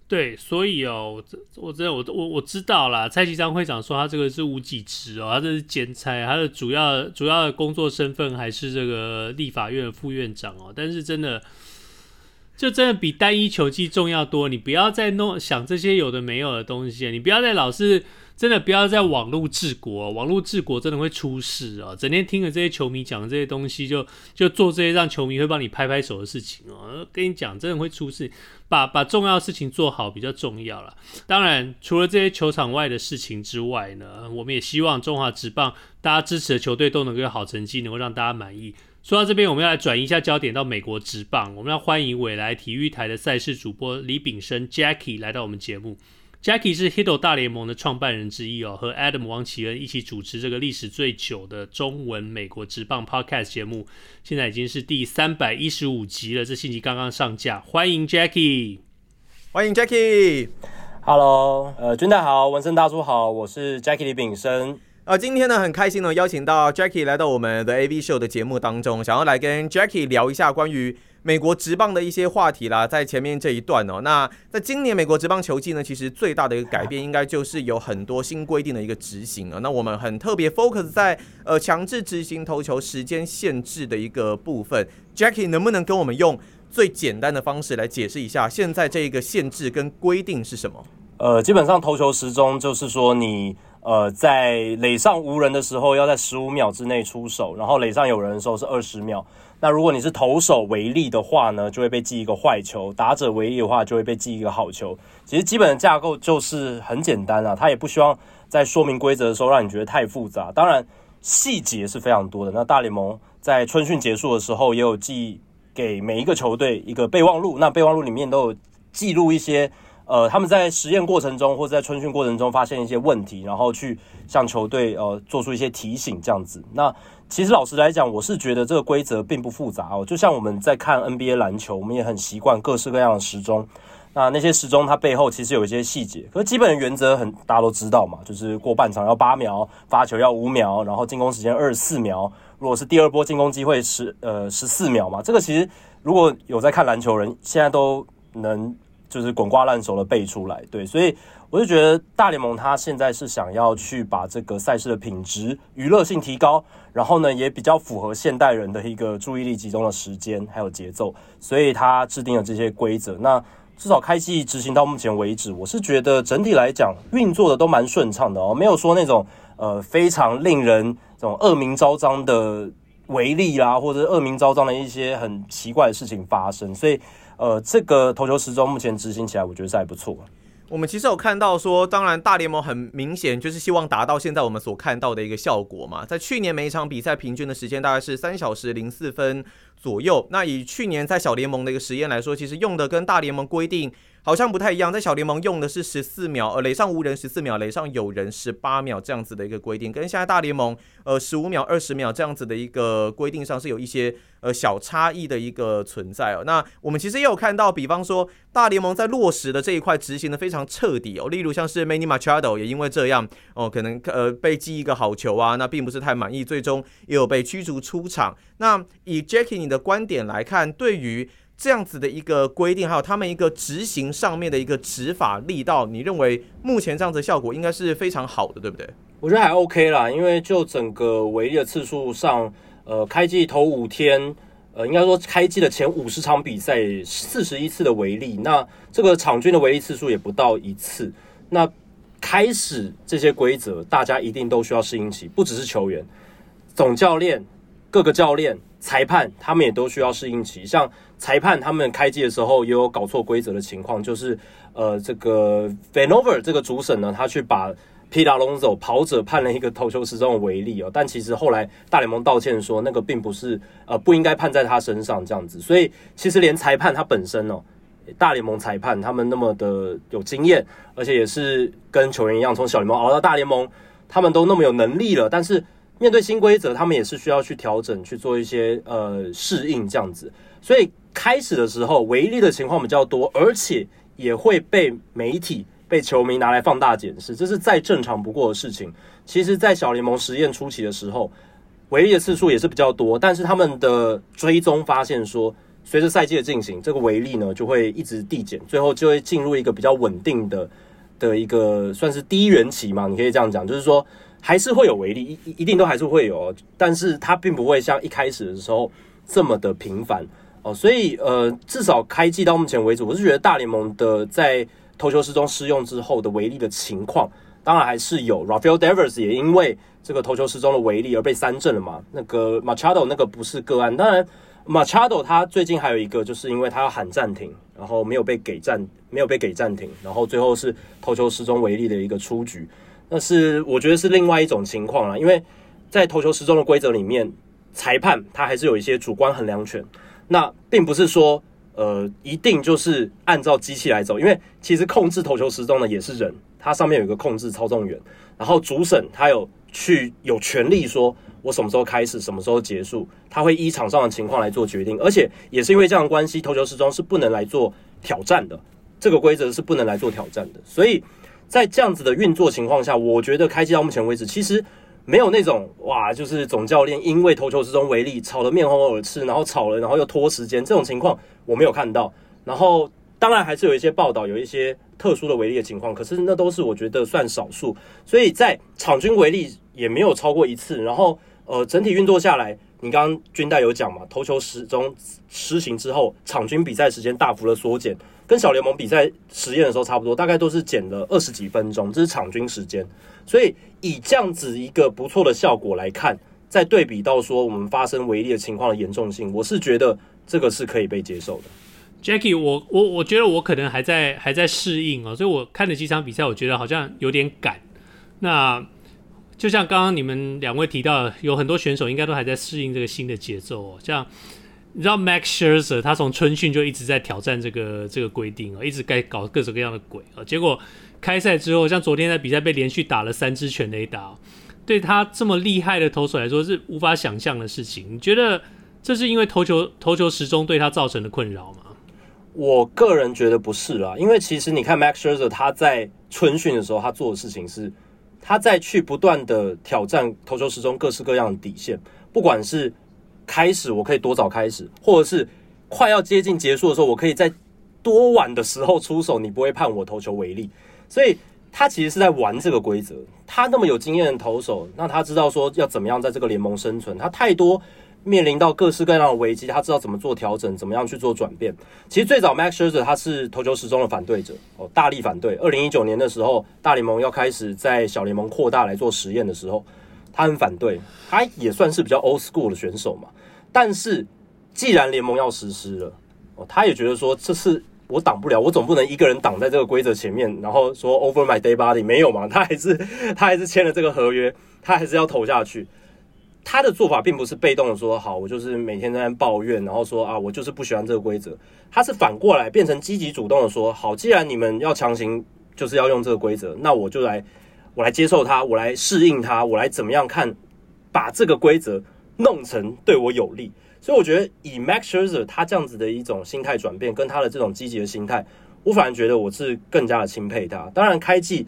对，所以哦，我我真的我我我知道啦，蔡其章会长说他这个是无给职哦，他这是兼差，他的主要主要的工作身份还是这个立法院副院长哦，但是真的。就真的比单一球技重要多，你不要再弄想这些有的没有的东西，你不要再老是真的不要再网络治国，网络治国真的会出事啊！整天听着这些球迷讲这些东西就，就做这些让球迷会帮你拍拍手的事情哦。跟你讲，真的会出事，把把重要的事情做好比较重要了。当然，除了这些球场外的事情之外呢，我们也希望中华职棒大家支持的球队都能够有好成绩，能够让大家满意。说到这边，我们要来转移一下焦点到美国职棒。我们要欢迎未来体育台的赛事主播李炳生 Jackie 来到我们节目。Jackie 是 Hito 大联盟的创办人之一哦，和 Adam 王启恩一起主持这个历史最久的中文美国职棒 Podcast 节目，现在已经是第三百一十五集了。这星期刚刚上架，欢迎 Jackie，欢迎 Jackie。Hello，呃，军大好，文森大叔好，我是 Jackie 李炳生。啊，今天呢很开心呢，邀请到 Jackie 来到我们的 AV Show 的节目当中，想要来跟 Jackie 聊一下关于美国职棒的一些话题啦。在前面这一段哦，那在今年美国职棒球季呢，其实最大的一个改变，应该就是有很多新规定的一个执行啊。那我们很特别 focus 在呃强制执行投球时间限制的一个部分。Jackie 能不能跟我们用最简单的方式来解释一下，现在这一个限制跟规定是什么？呃，基本上投球时钟就是说你。呃，在垒上无人的时候，要在十五秒之内出手；然后垒上有人的时候是二十秒。那如果你是投手为例的话呢，就会被记一个坏球；打者为例的话，就会被记一个好球。其实基本的架构就是很简单啊，他也不希望在说明规则的时候让你觉得太复杂。当然，细节是非常多的。那大联盟在春训结束的时候，也有寄给每一个球队一个备忘录，那备忘录里面都有记录一些。呃，他们在实验过程中或者在春训过程中发现一些问题，然后去向球队呃做出一些提醒，这样子。那其实老实来讲，我是觉得这个规则并不复杂哦。就像我们在看 NBA 篮球，我们也很习惯各式各样的时钟。那那些时钟它背后其实有一些细节，可是基本的原则很大家都知道嘛，就是过半场要八秒，发球要五秒，然后进攻时间二十四秒。如果是第二波进攻机会十呃十四秒嘛，这个其实如果有在看篮球人，现在都能。就是滚瓜烂熟的背出来，对，所以我就觉得大联盟他现在是想要去把这个赛事的品质、娱乐性提高，然后呢也比较符合现代人的一个注意力集中的时间还有节奏，所以他制定了这些规则。那至少开季执行到目前为止，我是觉得整体来讲运作的都蛮顺畅的哦，没有说那种呃非常令人这种恶名昭彰的违例啦，或者恶名昭彰的一些很奇怪的事情发生，所以。呃，这个投球时钟目前执行起来，我觉得是还不错。我们其实有看到说，当然大联盟很明显就是希望达到现在我们所看到的一个效果嘛。在去年每一场比赛平均的时间大概是三小时零四分左右。那以去年在小联盟的一个实验来说，其实用的跟大联盟规定。好像不太一样，在小联盟用的是十四秒，呃，垒上无人十四秒，垒上有人十八秒这样子的一个规定，跟现在大联盟呃十五秒、二十秒这样子的一个规定上是有一些呃小差异的一个存在哦。那我们其实也有看到，比方说大联盟在落实的这一块执行的非常彻底哦，例如像是 Manny Machado 也因为这样哦，可能呃被记一个好球啊，那并不是太满意，最终也有被驱逐出场。那以 Jackie 的观点来看，对于这样子的一个规定，还有他们一个执行上面的一个执法力道，你认为目前这样子的效果应该是非常好的，对不对？我觉得还 OK 啦，因为就整个违例的次数上，呃，开季头五天，呃，应该说开季的前五十场比赛，四十一次的违例，那这个场均的违例次数也不到一次。那开始这些规则，大家一定都需要适应期，不只是球员，总教练、各个教练。裁判他们也都需要适应期，像裁判他们开机的时候也有搞错规则的情况，就是呃这个 Vanover 这个主审呢，他去把皮达龙走跑者判了一个投球时钟的违例哦，但其实后来大联盟道歉说那个并不是呃不应该判在他身上这样子，所以其实连裁判他本身哦，大联盟裁判他们那么的有经验，而且也是跟球员一样从小联盟熬到大联盟，他们都那么有能力了，但是。面对新规则，他们也是需要去调整，去做一些呃适应这样子。所以开始的时候违例的情况比较多，而且也会被媒体、被球迷拿来放大检视，这是再正常不过的事情。其实，在小联盟实验初期的时候，违例的次数也是比较多，但是他们的追踪发现说，随着赛季的进行，这个违例呢就会一直递减，最后就会进入一个比较稳定的的一个算是低原期嘛，你可以这样讲，就是说。还是会有违例，一一定都还是会有，但是它并不会像一开始的时候这么的频繁哦，所以呃，至少开季到目前为止，我是觉得大联盟的在投球时钟适用之后的违例的情况，当然还是有。Rafael Devers 也因为这个投球时钟的违例而被三振了嘛，那个 Machado 那个不是个案，当然 Machado 他最近还有一个，就是因为他要喊暂停，然后没有被给暂，没有被给暂停，然后最后是投球时钟违例的一个出局。那是我觉得是另外一种情况了，因为在投球时钟的规则里面，裁判他还是有一些主观衡量权。那并不是说呃一定就是按照机器来走，因为其实控制投球时钟的也是人，它上面有一个控制操纵员，然后主审他有去有权利说我什么时候开始，什么时候结束，他会依场上的情况来做决定，而且也是因为这样关系，投球时钟是不能来做挑战的，这个规则是不能来做挑战的，所以。在这样子的运作情况下，我觉得开机到目前为止，其实没有那种哇，就是总教练因为投球时钟为例吵得面红耳赤，然后吵了，然后又拖时间这种情况，我没有看到。然后当然还是有一些报道，有一些特殊的违例的情况，可是那都是我觉得算少数。所以在场均违例也没有超过一次。然后呃，整体运作下来，你刚刚军代有讲嘛，投球时钟施行之后，场均比赛时间大幅的缩减。跟小联盟比赛实验的时候差不多，大概都是减了二十几分钟，这是场均时间。所以以这样子一个不错的效果来看，再对比到说我们发生违例的情况的严重性，我是觉得这个是可以被接受的。Jackie，我我我觉得我可能还在还在适应哦，所以我看了几场比赛，我觉得好像有点赶。那就像刚刚你们两位提到，有很多选手应该都还在适应这个新的节奏哦，像。你知道 Max Scherzer 他从春训就一直在挑战这个这个规定啊，一直该搞各种各样的鬼啊。结果开赛之后，像昨天在比赛被连续打了三支全垒打，对他这么厉害的投手来说是无法想象的事情。你觉得这是因为投球投球时钟对他造成的困扰吗？我个人觉得不是啦，因为其实你看 Max Scherzer 他在春训的时候，他做的事情是他在去不断的挑战投球时钟各式各样的底线，不管是。开始我可以多早开始，或者是快要接近结束的时候，我可以在多晚的时候出手，你不会判我投球违例。所以他其实是在玩这个规则。他那么有经验的投手，那他知道说要怎么样在这个联盟生存。他太多面临到各式各样的危机，他知道怎么做调整，怎么样去做转变。其实最早 Max Scherzer 他是投球时钟的反对者哦，大力反对。二零一九年的时候，大联盟要开始在小联盟扩大来做实验的时候，他很反对。他也算是比较 old school 的选手嘛。但是，既然联盟要实施了，哦，他也觉得说这是我挡不了，我总不能一个人挡在这个规则前面，然后说 over my dead body 没有嘛？他还是他还是签了这个合约，他还是要投下去。他的做法并不是被动的说好，我就是每天在抱怨，然后说啊，我就是不喜欢这个规则。他是反过来变成积极主动的说，好，既然你们要强行就是要用这个规则，那我就来，我来接受它，我来适应它，我来怎么样看，把这个规则。弄成对我有利，所以我觉得以 Max Scherzer 他这样子的一种心态转变，跟他的这种积极的心态，我反而觉得我是更加的钦佩他。当然，开季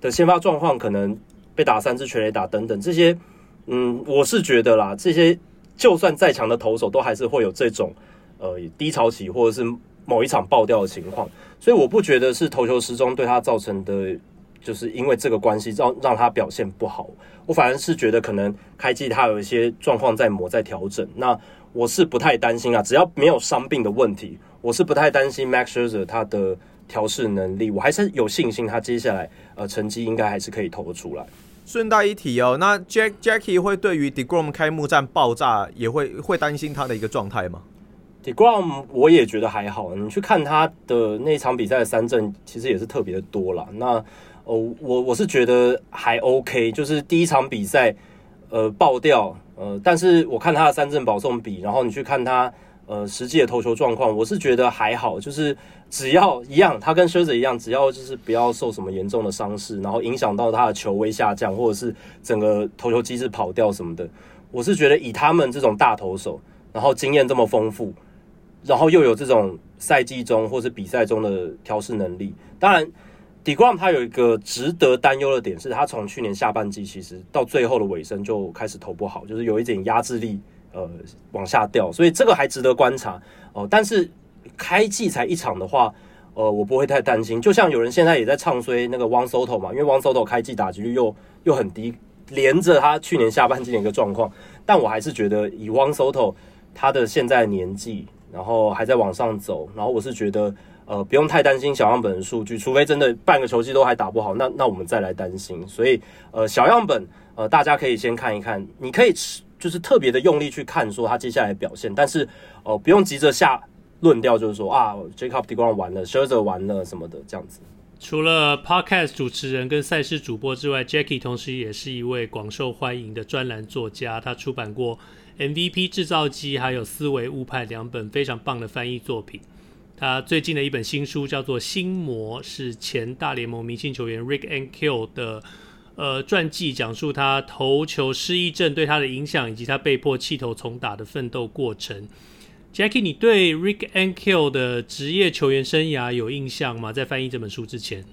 的先发状况可能被打三支全垒打等等这些，嗯，我是觉得啦，这些就算再强的投手，都还是会有这种呃低潮期或者是某一场爆掉的情况，所以我不觉得是投球时钟对他造成的。就是因为这个关系，让让他表现不好。我反而是觉得可能开季他有一些状况在磨，在调整。那我是不太担心啊，只要没有伤病的问题，我是不太担心 Max Scherzer 他的调试能力。我还是有信心，他接下来呃成绩应该还是可以投得出来。顺带一提哦，那 Jack Jackie 会对于 Degrom 开幕战爆炸也会会担心他的一个状态吗？Degrom 我也觉得还好，你去看他的那场比赛的三振，其实也是特别的多啦。那哦，我我是觉得还 OK，就是第一场比赛呃爆掉呃，但是我看他的三振保送比，然后你去看他。呃，实际的投球状况，我是觉得还好，就是只要一样，他跟 Scherzer 一样，只要就是不要受什么严重的伤势，然后影响到他的球威下降，或者是整个投球机制跑掉什么的，我是觉得以他们这种大投手，然后经验这么丰富，然后又有这种赛季中或是比赛中的调试能力，当然 Degrom 他有一个值得担忧的点，是他从去年下半季其实到最后的尾声就开始投不好，就是有一点压制力。呃，往下掉，所以这个还值得观察哦、但是开季才一场的话，呃，我不会太担心。就像有人现在也在唱衰那个 Juan Soto 嘛，因为 Juan Soto 开季打击率又又很低，连着他去年下半季的一个状况。但我还是觉得以 Juan Soto 他的现在年纪，然后还在往上走，然后我是觉得呃不用太担心小样本的数据，除非真的半个球季都还打不好，那那我们再来担心。所以呃小样本呃大家可以先看一看，你可以吃。就是特别的用力去看，说他接下来表现，但是哦、呃，不用急着下论调，就是说啊，Jacob deGrom 完了，Scherzer 完了什么的这样子。除了 Podcast 主持人跟赛事主播之外，Jackie 同时也是一位广受欢迎的专栏作家。他出版过 MVP 制造机还有思维误判两本非常棒的翻译作品。他最近的一本新书叫做《心魔》，是前大联盟明星球员 Rick and Kill 的。呃，传记讲述他投球失忆症对他的影响，以及他被迫弃投重打的奋斗过程。Jackie，你对 Rick and Kill 的职业球员生涯有印象吗？在翻译这本书之前，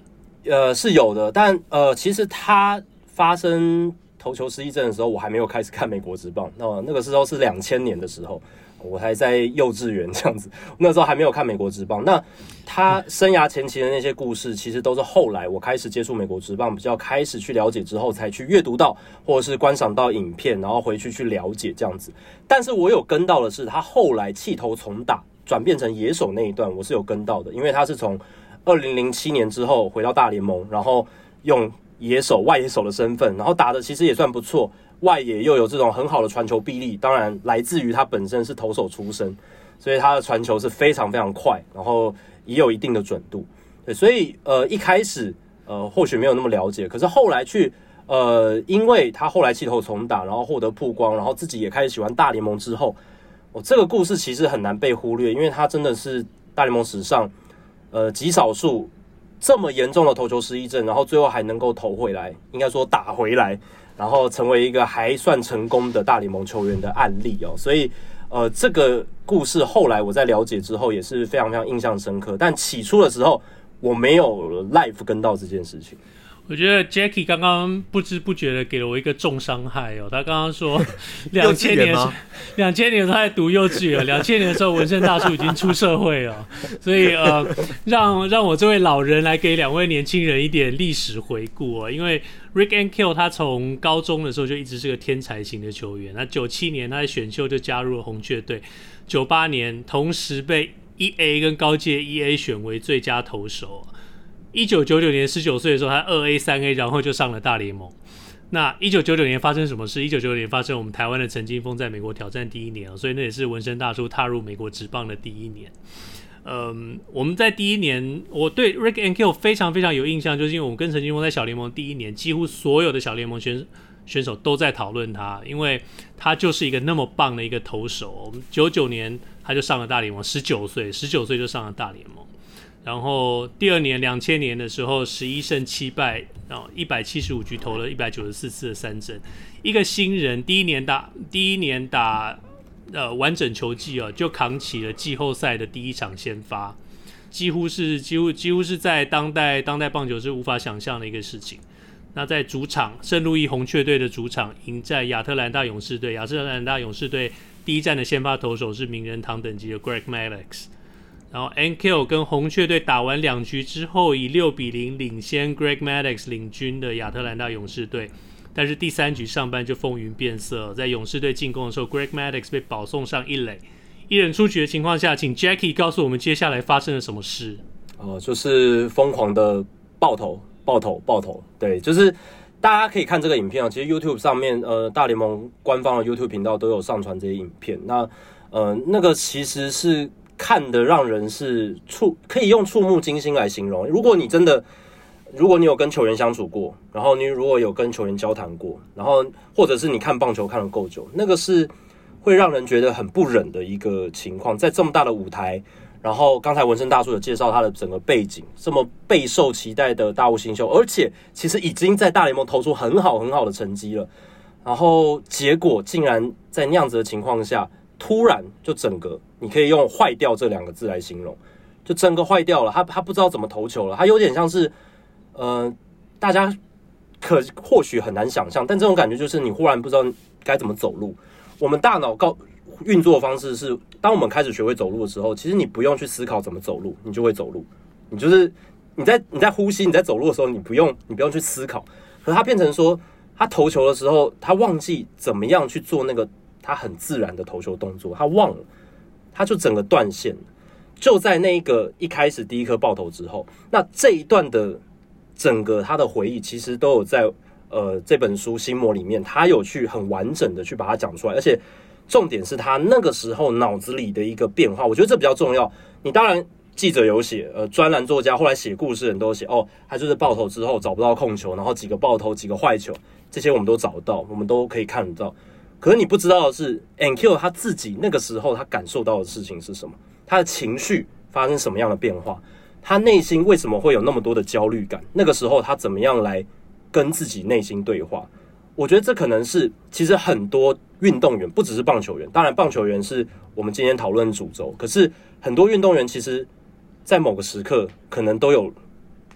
呃，是有的，但呃，其实他发生投球失忆症的时候，我还没有开始看美国职棒。那那个时候是两千年的时候。我还在幼稚园这样子，那时候还没有看美国职棒。那他生涯前期的那些故事，其实都是后来我开始接触美国职棒，比较开始去了解之后，才去阅读到或者是观赏到影片，然后回去去了解这样子。但是我有跟到的是他后来弃投重打，转变成野手那一段，我是有跟到的，因为他是从二零零七年之后回到大联盟，然后用野手外野手的身份，然后打的其实也算不错。外野又有这种很好的传球臂力，当然来自于他本身是投手出身，所以他的传球是非常非常快，然后也有一定的准度。对，所以呃一开始呃或许没有那么了解，可是后来去呃，因为他后来弃投重打，然后获得曝光，然后自己也开始喜欢大联盟之后，哦，这个故事其实很难被忽略，因为他真的是大联盟史上呃极少数这么严重的投球失忆症，然后最后还能够投回来，应该说打回来。然后成为一个还算成功的大联盟球员的案例哦，所以呃，这个故事后来我在了解之后也是非常非常印象深刻。但起初的时候我没有 life 跟到这件事情。我觉得 Jackie 刚刚不知不觉的给了我一个重伤害哦。他刚刚说两千年，两千年他在读幼稚园，两千年的时候文生大叔已经出社会了，所以呃，让让我这位老人来给两位年轻人一点历史回顾哦。因为 Rick and Kill，他从高中的时候就一直是个天才型的球员，那九七年他在选秀就加入了红雀队，九八年同时被一 A 跟高阶一 A 选为最佳投手。一九九九年十九岁的时候，他二 A 三 A，然后就上了大联盟。那一九九九年发生什么事？一九九九年发生我们台湾的陈金锋在美国挑战第一年，所以那也是文生大叔踏入美国职棒的第一年。嗯，我们在第一年，我对 Rick and Kill 非常非常有印象，就是因为我们跟陈金锋在小联盟第一年，几乎所有的小联盟选选手都在讨论他，因为他就是一个那么棒的一个投手。我们九九年他就上了大联盟，十九岁，十九岁就上了大联盟。然后第二年两千年的时候，十一胜七败，然后一百七十五局投了一百九十四次的三振。一个新人第一年打第一年打呃完整球季啊，就扛起了季后赛的第一场先发，几乎是几乎几乎是在当代当代棒球是无法想象的一个事情。那在主场圣路易红雀队的主场迎战亚特兰大勇士队，亚特兰大勇士队第一战的先发投手是名人堂等级的 Greg Maddux。然后 NQ 跟红雀队打完两局之后，以六比零领先 Greg Maddux 领军的亚特兰大勇士队。但是第三局上半就风云变色，在勇士队进攻的时候，Greg Maddux 被保送上一垒，一人出局的情况下，请 Jackie 告诉我们接下来发生了什么事。哦、就是疯狂的爆头、爆头、爆头。对，就是大家可以看这个影片啊，其实 YouTube 上面，呃，大联盟官方的 YouTube 频道都有上传这些影片。那，呃，那个其实是看得让人是触，可以用触目惊心来形容。如果你真的，如果你有跟球员相处过，然后你如果有跟球员交谈过，然后或者是你看棒球看得够久，那个是会让人觉得很不忍的一个情况，在这么大的舞台。然后刚才文生大叔有介绍他的整个背景，这么备受期待的大物新秀，而且其实已经在大联盟投出很好很好的成绩了。然后结果竟然在那样子的情况下，突然就整个，你可以用“坏掉”这两个字来形容，就整个坏掉了。他他不知道怎么投球了，他有点像是，呃，大家可或许很难想象，但这种感觉就是你忽然不知道该怎么走路。我们大脑告。运作的方式是，当我们开始学会走路的时候，其实你不用去思考怎么走路，你就会走路。你就是你在你在呼吸，你在走路的时候，你不用你不用去思考。可是他变成说，他投球的时候，他忘记怎么样去做那个他很自然的投球动作，他忘了，他就整个断线。就在那一个一开始第一颗爆头之后，那这一段的整个他的回忆，其实都有在呃这本书《心魔》里面，他有去很完整的去把它讲出来，而且。重点是他那个时候脑子里的一个变化，我觉得这比较重要。你当然记者有写，呃，专栏作家后来写故事的人都写，哦，他就是爆头之后找不到控球，然后几个爆头，几个坏球，这些我们都找到，我们都可以看得到。可是你不知道的是，Ankiel 他自己那个时候他感受到的事情是什么？他的情绪发生什么样的变化？他内心为什么会有那么多的焦虑感？那个时候他怎么样来跟自己内心对话？我觉得这可能是其实很多。运动员不只是棒球员，当然棒球员是我们今天讨论的主轴。可是很多运动员其实，在某个时刻可能都有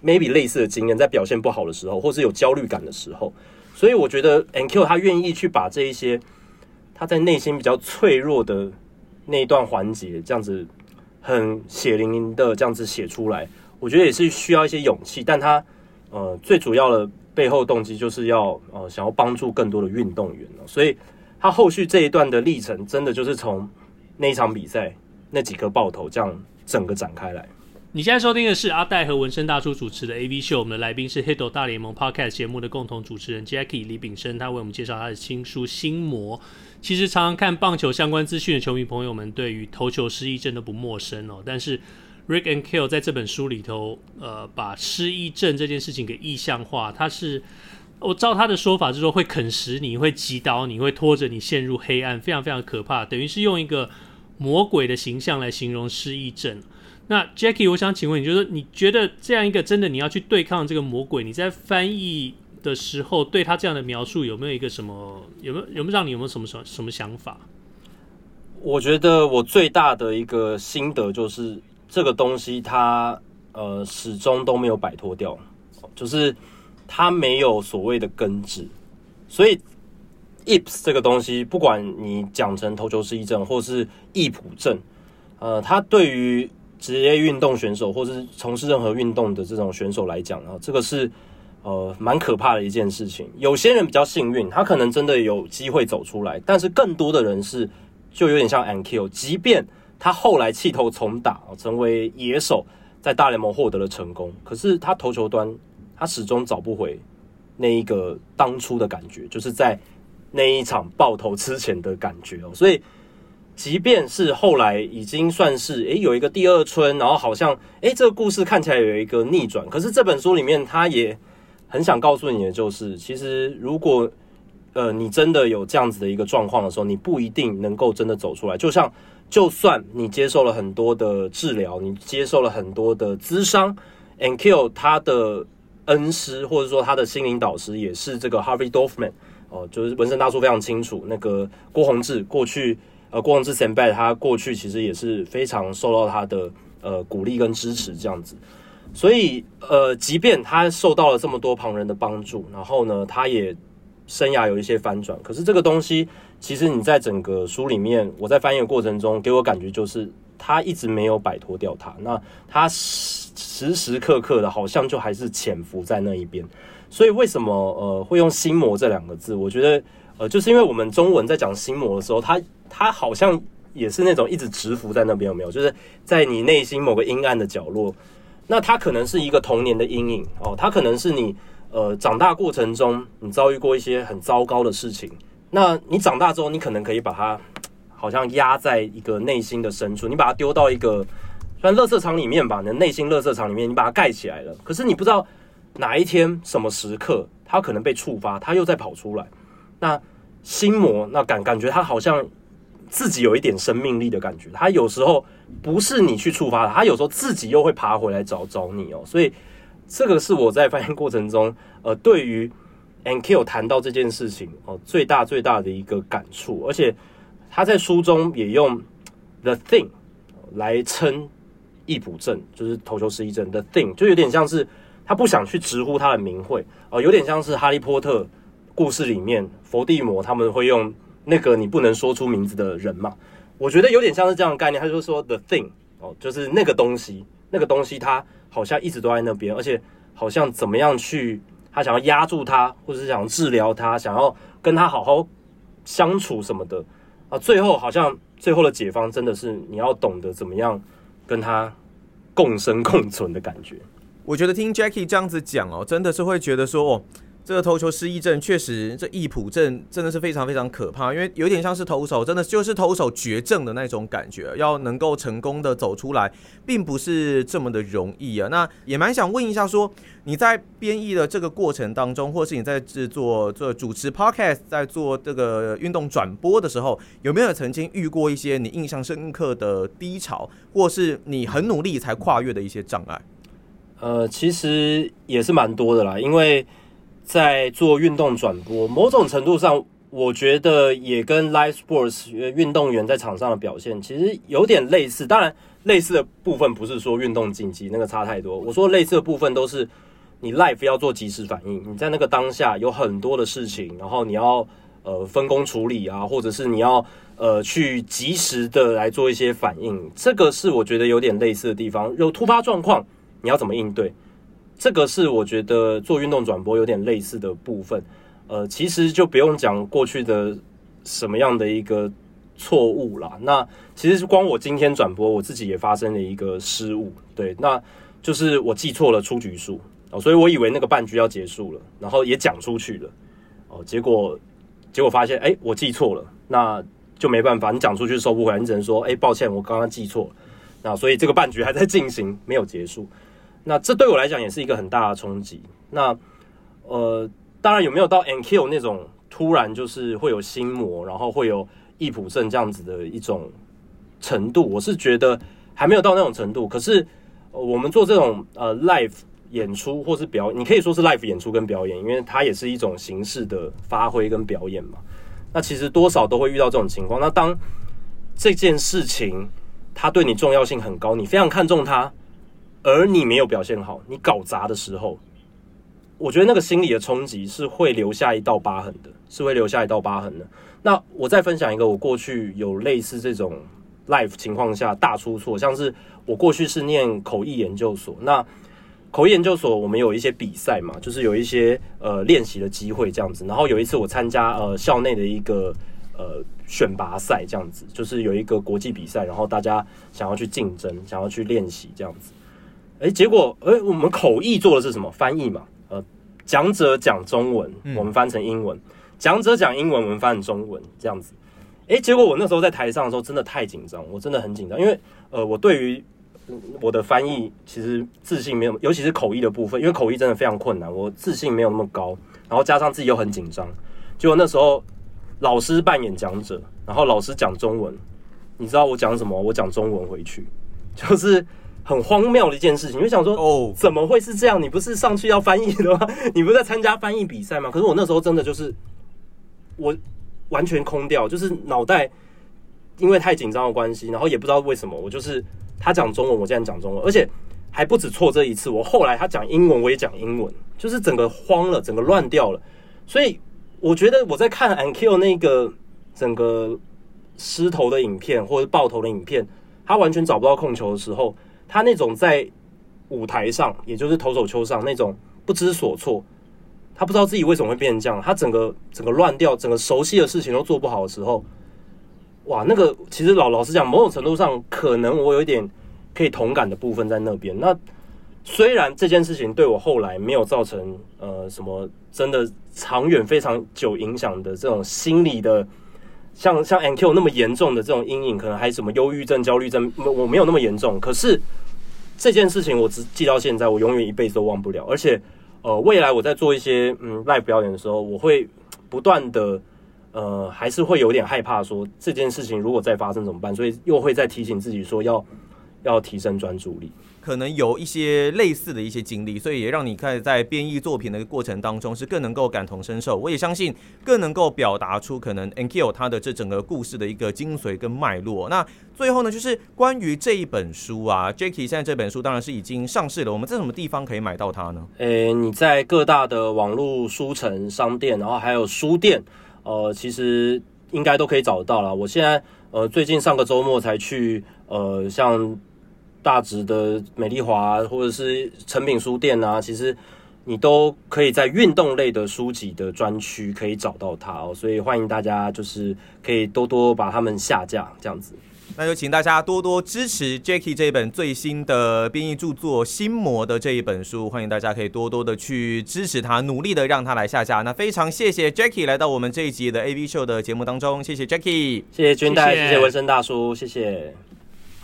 maybe 类似的经验，在表现不好的时候，或是有焦虑感的时候。所以我觉得 Ankiel 他愿意去把这一些他在内心比较脆弱的那一段环节，这样子很血淋淋的这样子写出来，我觉得也是需要一些勇气。但他呃最主要的背后动机就是要呃想要帮助更多的运动员，所以。他后续这一段的历程，真的就是从那一场比赛那几颗爆头这样整个展开来。你现在收听的是阿戴和文生大叔主持的 AV 秀，我们的来宾是《Hito 大联盟》Podcast 节目的共同主持人 Jackie 李炳生，他为我们介绍他的新书《心魔》。其实常常看棒球相关资讯的球迷朋友们，对于投球失忆症都不陌生哦。但是 Rick Ankiel 在这本书里头，呃，把失忆症这件事情给意象化，他是。我照他的说法，是说会啃食你，会击倒你，会拖着你陷入黑暗，非常非常可怕。等于是用一个魔鬼的形象来形容失忆症。那 Jackie，我想请问你，就是你觉得这样一个真的你要去对抗这个魔鬼，你在翻译的时候对他这样的描述有没有一个什么？有没有有没有让你有没有什么什么什么想法？我觉得我最大的一个心得就是这个东西它呃始终都没有摆脱掉，就是。它没有所谓的根治，所以 IPS 这个东西，不管你讲成投球失忆症或是易普症，呃，它对于职业运动选手或是从事任何运动的这种选手来讲啊，这个是呃蛮可怕的一件事情。有些人比较幸运，他可能真的有机会走出来，但是更多的人是就有点像 Ankiel，即便他后来弃投重打，成为野手，在大联盟获得了成功，可是他投球端。他始终找不回那一个当初的感觉，就是在那一场爆头之前的感觉哦。所以，即便是后来已经算是诶有一个第二春，然后好像诶这个故事看起来有一个逆转，可是这本书里面他也很想告诉你的就是，其实如果呃你真的有这样子的一个状况的时候，你不一定能够真的走出来。就像就算你接受了很多的治疗，你接受了很多的咨商，And Kill 他的。恩师或者说他的心灵导师也是这个 Harvey Dorfman 哦，就是纹身大叔非常清楚，那个郭宏志过去呃郭宏志前辈他过去其实也是非常受到他的呃鼓励跟支持这样子，所以呃即便他受到了这么多旁人的帮助，然后呢他也生涯有一些翻转，可是这个东西其实你在整个书里面我在翻译的过程中给我感觉就是。他一直没有摆脱掉他，那他时时时刻刻的，好像就还是潜伏在那一边。所以为什么呃会用心魔这两个字？我觉得呃，就是因为我们中文在讲心魔的时候，他他好像也是那种一直蛰伏在那边，有没有？就是在你内心某个阴暗的角落。那它可能是一个童年的阴影哦，它可能是你呃，长大过程中你遭遇过一些很糟糕的事情，那你长大之后，你可能可以把它好像压在一个内心的深处，你把它丢到一个算垃圾场里面吧，你的内心垃圾场里面，你把它盖起来了。可是你不知道哪一天什么时刻，它可能被触发，它又再跑出来。那心魔，那感感觉它好像自己有一点生命力的感觉，它有时候不是你去触发它，它有时候自己又会爬回来找找你哦。所以这个是我在翻译过程中，呃，对于 ankill 谈到这件事情哦，最大最大的一个感触，而且。他在书中也用 the thing 来称易卜症，就是投球失忆症。the thing 就有点像是他不想去直呼他的名讳哦，有点像是哈利波特故事里面伏地魔他们会用那个你不能说出名字的人嘛。我觉得有点像是这样的概念。他就说 the thing 哦，就是那个东西，那个东西它好像一直都在那边，而且好像怎么样去他想要压住他，或者是想治疗他，想要跟他好好相处什么的。啊，最后好像最后的解方真的是你要懂得怎么样跟他共生共存的感觉。我觉得听 Jackie 这样子讲哦，真的是会觉得说哦。这个投球失忆症确实，这易普症真的是非常非常可怕，因为有点像是投手，真的就是投手绝症的那种感觉，要能够成功的走出来，并不是这么的容易啊。那也蛮想问一下说，说你在编译的这个过程当中，或是你在制作做主持 Podcast，在做这个运动转播的时候，有没有曾经遇过一些你印象深刻的低潮，或是你很努力才跨越的一些障碍？呃，其实也是蛮多的啦，因为。在做运动转播，某种程度上，我觉得也跟 live sports 运动员在场上的表现其实有点类似。当然，类似的部分不是说运动竞技那个差太多。我说类似的部分都是你 live 要做即时反应，你在那个当下有很多的事情，然后你要呃分工处理啊，或者是你要呃去及时的来做一些反应。这个是我觉得有点类似的地方。有突发状况，你要怎么应对？这个是我觉得做运动转播有点类似的部分，呃，其实就不用讲过去的什么样的一个错误啦。那其实是光我今天转播，我自己也发生了一个失误，对，那就是我记错了出局数哦，所以我以为那个半局要结束了，然后也讲出去了哦，结果结果发现，哎，我记错了，那就没办法，你讲出去收不回来，你只能说，哎，抱歉，我刚刚记错了，那所以这个半局还在进行，没有结束。那这对我来讲也是一个很大的冲击。那呃，当然有没有到 Ankyo 那种突然就是会有心魔，然后会有易卜症这样子的一种程度？我是觉得还没有到那种程度。可是、我们做这种呃 live 演出或是表，你可以说是 live 演出跟表演，因为它也是一种形式的发挥跟表演嘛。那其实多少都会遇到这种情况。那当这件事情它对你重要性很高，你非常看重它。而你没有表现好，你搞砸的时候，我觉得那个心理的冲击是会留下一道疤痕的，是会留下一道疤痕的。那我再分享一个，我过去有类似这种 life 情况下大出错，像是我过去是念口译研究所，那口译研究所我们有一些比赛嘛，就是有一些呃练习的机会这样子。然后有一次我参加呃校内的一个呃选拔赛这样子，就是有一个国际比赛，然后大家想要去竞争，想要去练习这样子。哎，结果，哎，我们口译做的是什么？翻译嘛，呃，讲者讲中文，我们翻成英文；讲者讲英文，我们翻成中文，这样子。哎，结果我那时候在台上的时候，真的太紧张，我真的很紧张，因为，呃，我对于我的翻译其实自信没有，尤其是口译的部分，因为口译真的非常困难，我自信没有那么高，然后加上自己又很紧张，结果那时候老师扮演讲者，然后老师讲中文，你知道我讲什么？我讲中文回去，就是。很荒谬的一件事情，你就想说，哦，怎么会是这样？你不是上去要翻译的吗？你不是在参加翻译比赛吗？可是我那时候真的就是，我完全空掉，就是脑袋因为太紧张的关系，然后也不知道为什么，我就是他讲中文，我竟然讲中文，而且还不止错这一次，我后来他讲英文，我也讲英文，就是整个慌了，整个乱掉了。所以我觉得我在看 Ankyo 那个整个失头的影片或者爆头的影片，他完全找不到控球的时候。他那种在舞台上，也就是投手丘上那种不知所措，他不知道自己为什么会变成这样，他整个整个乱掉，整个熟悉的事情都做不好的时候，哇，那个其实老老实讲，某种程度上可能我有一点可以同感的部分在那边。那虽然这件事情对我后来没有造成呃什么真的长远非常久影响的这种心理的，像像 NQ 那么严重的这种阴影，可能还什么忧郁症、焦虑症，我没有那么严重。可是这件事情我只记到现在，我永远一辈子都忘不了。而且呃，未来我在做一些嗯 live 表演的时候，我会不断的呃，还是会有点害怕，说这件事情如果再发生怎么办？所以又会再提醒自己说要要提升专注力。可能有一些类似的一些经历，所以也让你看在编译作品的过程当中是更能够感同身受。我也相信更能够表达出可能 n k i l 他的这整个故事的一个精髓跟脉络。那最后呢，就是关于这一本书啊，Jacky 现在这本书当然是已经上市了。我们在什么地方可以买到它呢？诶、你在各大的网络书城商店，然后还有书店，呃，其实应该都可以找得到了。我现在呃最近上个周末才去呃像。大直的美丽华或者是成品书店啊，其实你都可以在运动类的书籍的专区可以找到它哦，所以欢迎大家就是可以多多把它们下架这样子。那就请大家多多支持 Jacky 这一本最新的编译著作《心魔》的这一本书，欢迎大家可以多多的去支持他，努力的让他来下架。那非常谢谢 Jacky 来到我们这一集的 AV 秀的节目当中，谢谢 Jacky，谢谢君代，谢谢文生大叔，谢谢。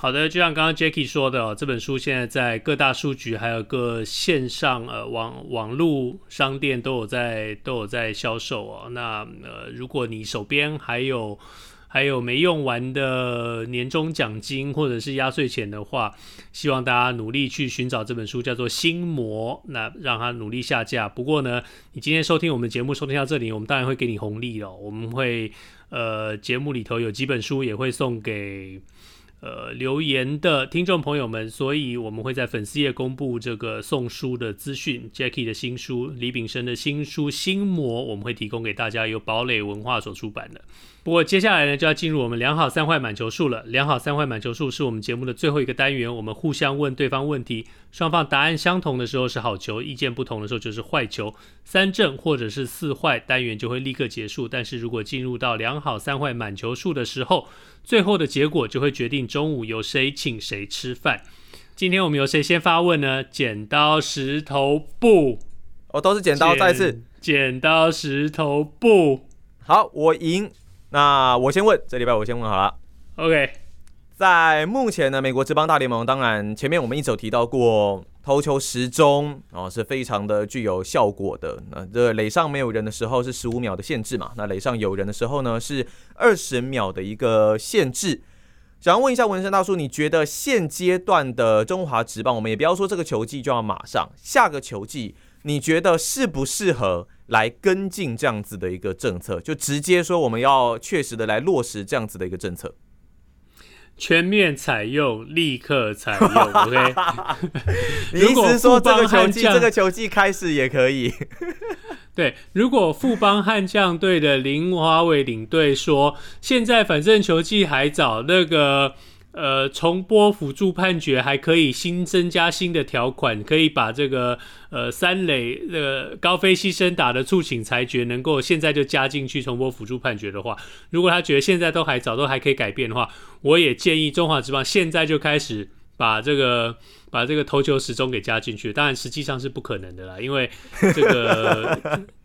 好的，就像刚刚 Jacky 说的哦，这本书现在在各大书局，还有各线上呃网网络商店都有在都有在销售哦。那呃，如果你手边还有还有没用完的年终奖金或者是压岁钱的话，希望大家努力去寻找这本书，叫做《心魔》，那让它努力下架。不过呢，你今天收听我们节目收听到这里，我们当然会给你红利了。我们会呃节目里头有几本书也会送给。呃，留言的听众朋友们，所以我们会在粉丝页公布这个送书的资讯。Jackie 的新书，李炳生的新书《心魔》，我们会提供给大家，由堡垒文化所出版的。不过接下来呢，就要进入我们良好三坏满球数了。良好三坏满球数是我们节目的最后一个单元，我们互相问对方问题，双方答案相同的时候是好球，意见不同的时候就是坏球。三正或者是四坏，单元就会立刻结束。但是如果进入到良好三坏满球数的时候，最后的结果就会决定中午由谁请谁吃饭。今天我们由谁先发问呢？剪刀石头布，哦，都是剪刀。再一次，剪刀石头布。好，我赢。那我先问，这礼拜我先问好了。OK，在目前呢，美国职棒大联盟，当然前面我们一直有提到过，投球时钟哦是非常的具有效果的。那这垒上没有人的时候是十五秒的限制嘛？那垒上有人的时候呢是二十秒的一个限制。想要问一下文生大叔，你觉得现阶段的中华职棒，我们也不要说这个球季就要马上，下个球季你觉得适不适合？来跟进这样子的一个政策，就直接说我们要确实的来落实这样子的一个政策，全面采用，立刻采用。OK，你意思是说这个球季这个球季开始也可以？对，如果富邦悍将队的林华伟领队说，现在反正球季还早，那个。呃，重播辅助判决还可以新增加新的条款，可以把这个呃三垒那个高飞牺牲打的促请裁决能够现在就加进去重播辅助判决的话，如果他觉得现在都还早，都还可以改变的话，我也建议中华职棒现在就开始把这个。把这个投球时钟给加进去，当然实际上是不可能的啦，因为这个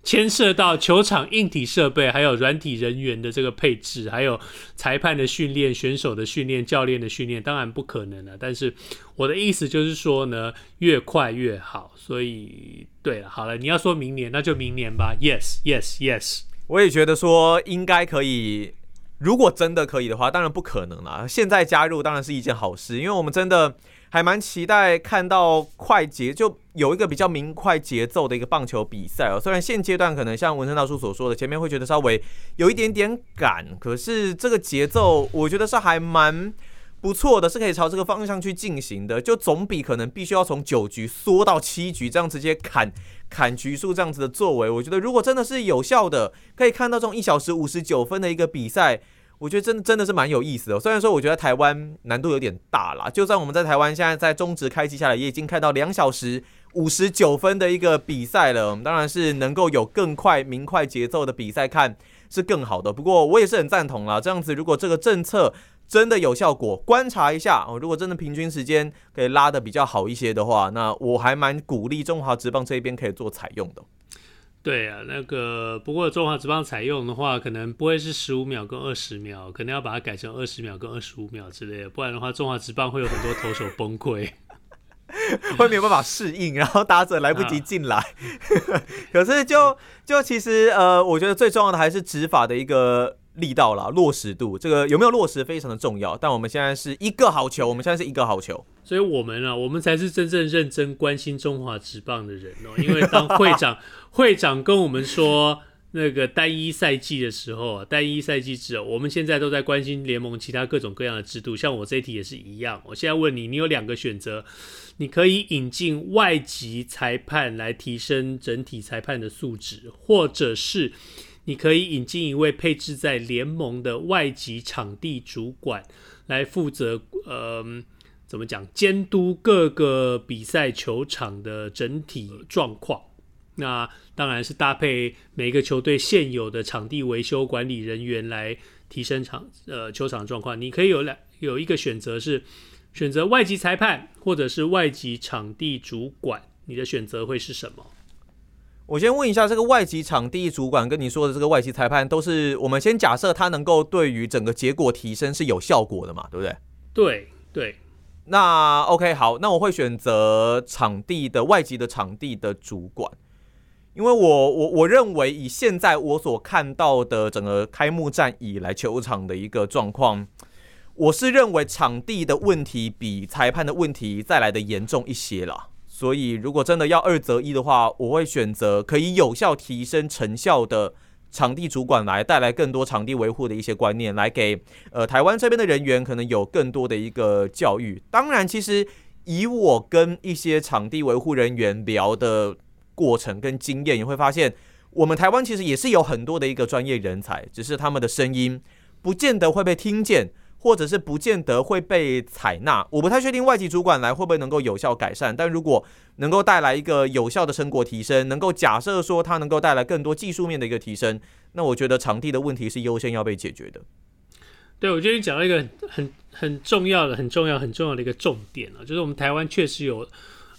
牵涉到球场硬体设备，还有软体人员的这个配置，还有裁判的训练、选手的训练、教练的训练，当然不可能了。但是我的意思就是说呢，越快越好。所以，对了，好了，你要说明年，那就明年吧。Yes, yes, yes。我也觉得说应该可以，如果真的可以的话，当然不可能啦。现在加入当然是一件好事，因为我们真的。还蛮期待看到快节，就有一个比较明快节奏的一个棒球比赛哦。虽然现阶段可能像文生大叔所说的，前面会觉得稍微有一点点赶，可是这个节奏我觉得是还蛮不错的，是可以朝这个方向去进行的。就总比可能必须要从九局缩到七局这样直接砍砍局数这样子的作为，我觉得如果真的是有效的，可以看到这种一小时五十九分的一个比赛。我觉得真的真的是蛮有意思的，虽然说我觉得台湾难度有点大啦，就算我们在台湾现在在中职开机下来，也已经看到两小时五十九分的一个比赛了。我们当然是能够有更快明快节奏的比赛看是更好的。不过我也是很赞同啦，这样子如果这个政策真的有效果，观察一下哦。如果真的平均时间可以拉得比较好一些的话，那我还蛮鼓励中华职棒这一边可以做采用的。对啊，那个不过中华职棒采用的话，可能不会是十五秒跟二十秒，可能要把它改成二十秒跟二十五秒之类的，不然的话，中华职棒会有很多投手崩溃，会没有办法适应，然后打者来不及进来。可是就就其实呃，我觉得最重要的还是执法的一个。力道啦，落实度，这个有没有落实非常的重要。但我们现在是一个好球，我们现在是一个好球，所以我们啊，我们才是真正认真关心中华职棒的人哦。因为当会长 会长跟我们说那个单一赛季的时候，单一赛季制，我们现在都在关心联盟其他各种各样的制度。像我这一题也是一样。我现在问你，你有两个选择，你可以引进外籍裁判来提升整体裁判的素质，或者是。你可以引进一位配置在联盟的外籍场地主管来负责，呃，怎么讲，监督各个比赛球场的整体状况。那当然是搭配每个球队现有的场地维修管理人员来提升场呃球场状况。你可以有两有一个选择是选择外籍裁判或者是外籍场地主管，你的选择会是什么？我先问一下，这个外籍场地主管跟你说的这个外籍裁判，都是我们先假设他能够对于整个结果提升是有效果的嘛？对不对？对对。那 OK 好，那我会选择场地的外籍的场地的主管，因为我我我认为以现在我所看到的整个开幕战以来球场的一个状况，我是认为场地的问题比裁判的问题再来的严重一些了。所以，如果真的要二择一的话，我会选择可以有效提升成效的场地主管来带来更多场地维护的一些观念，来给呃台湾这边的人员可能有更多的一个教育。当然，其实以我跟一些场地维护人员聊的过程跟经验，也会发现我们台湾其实也是有很多的一个专业人才，只是他们的声音不见得会被听见。或者是不见得会被采纳，我不太确定外籍主管来会不会能够有效改善。但如果能够带来一个有效的成果提升，能够假设说它能够带来更多技术面的一个提升，那我觉得场地的问题是优先要被解决的。对，我觉得你讲到一个很很重要的、很重要、很重要的一个重点啊，就是我们台湾确实有。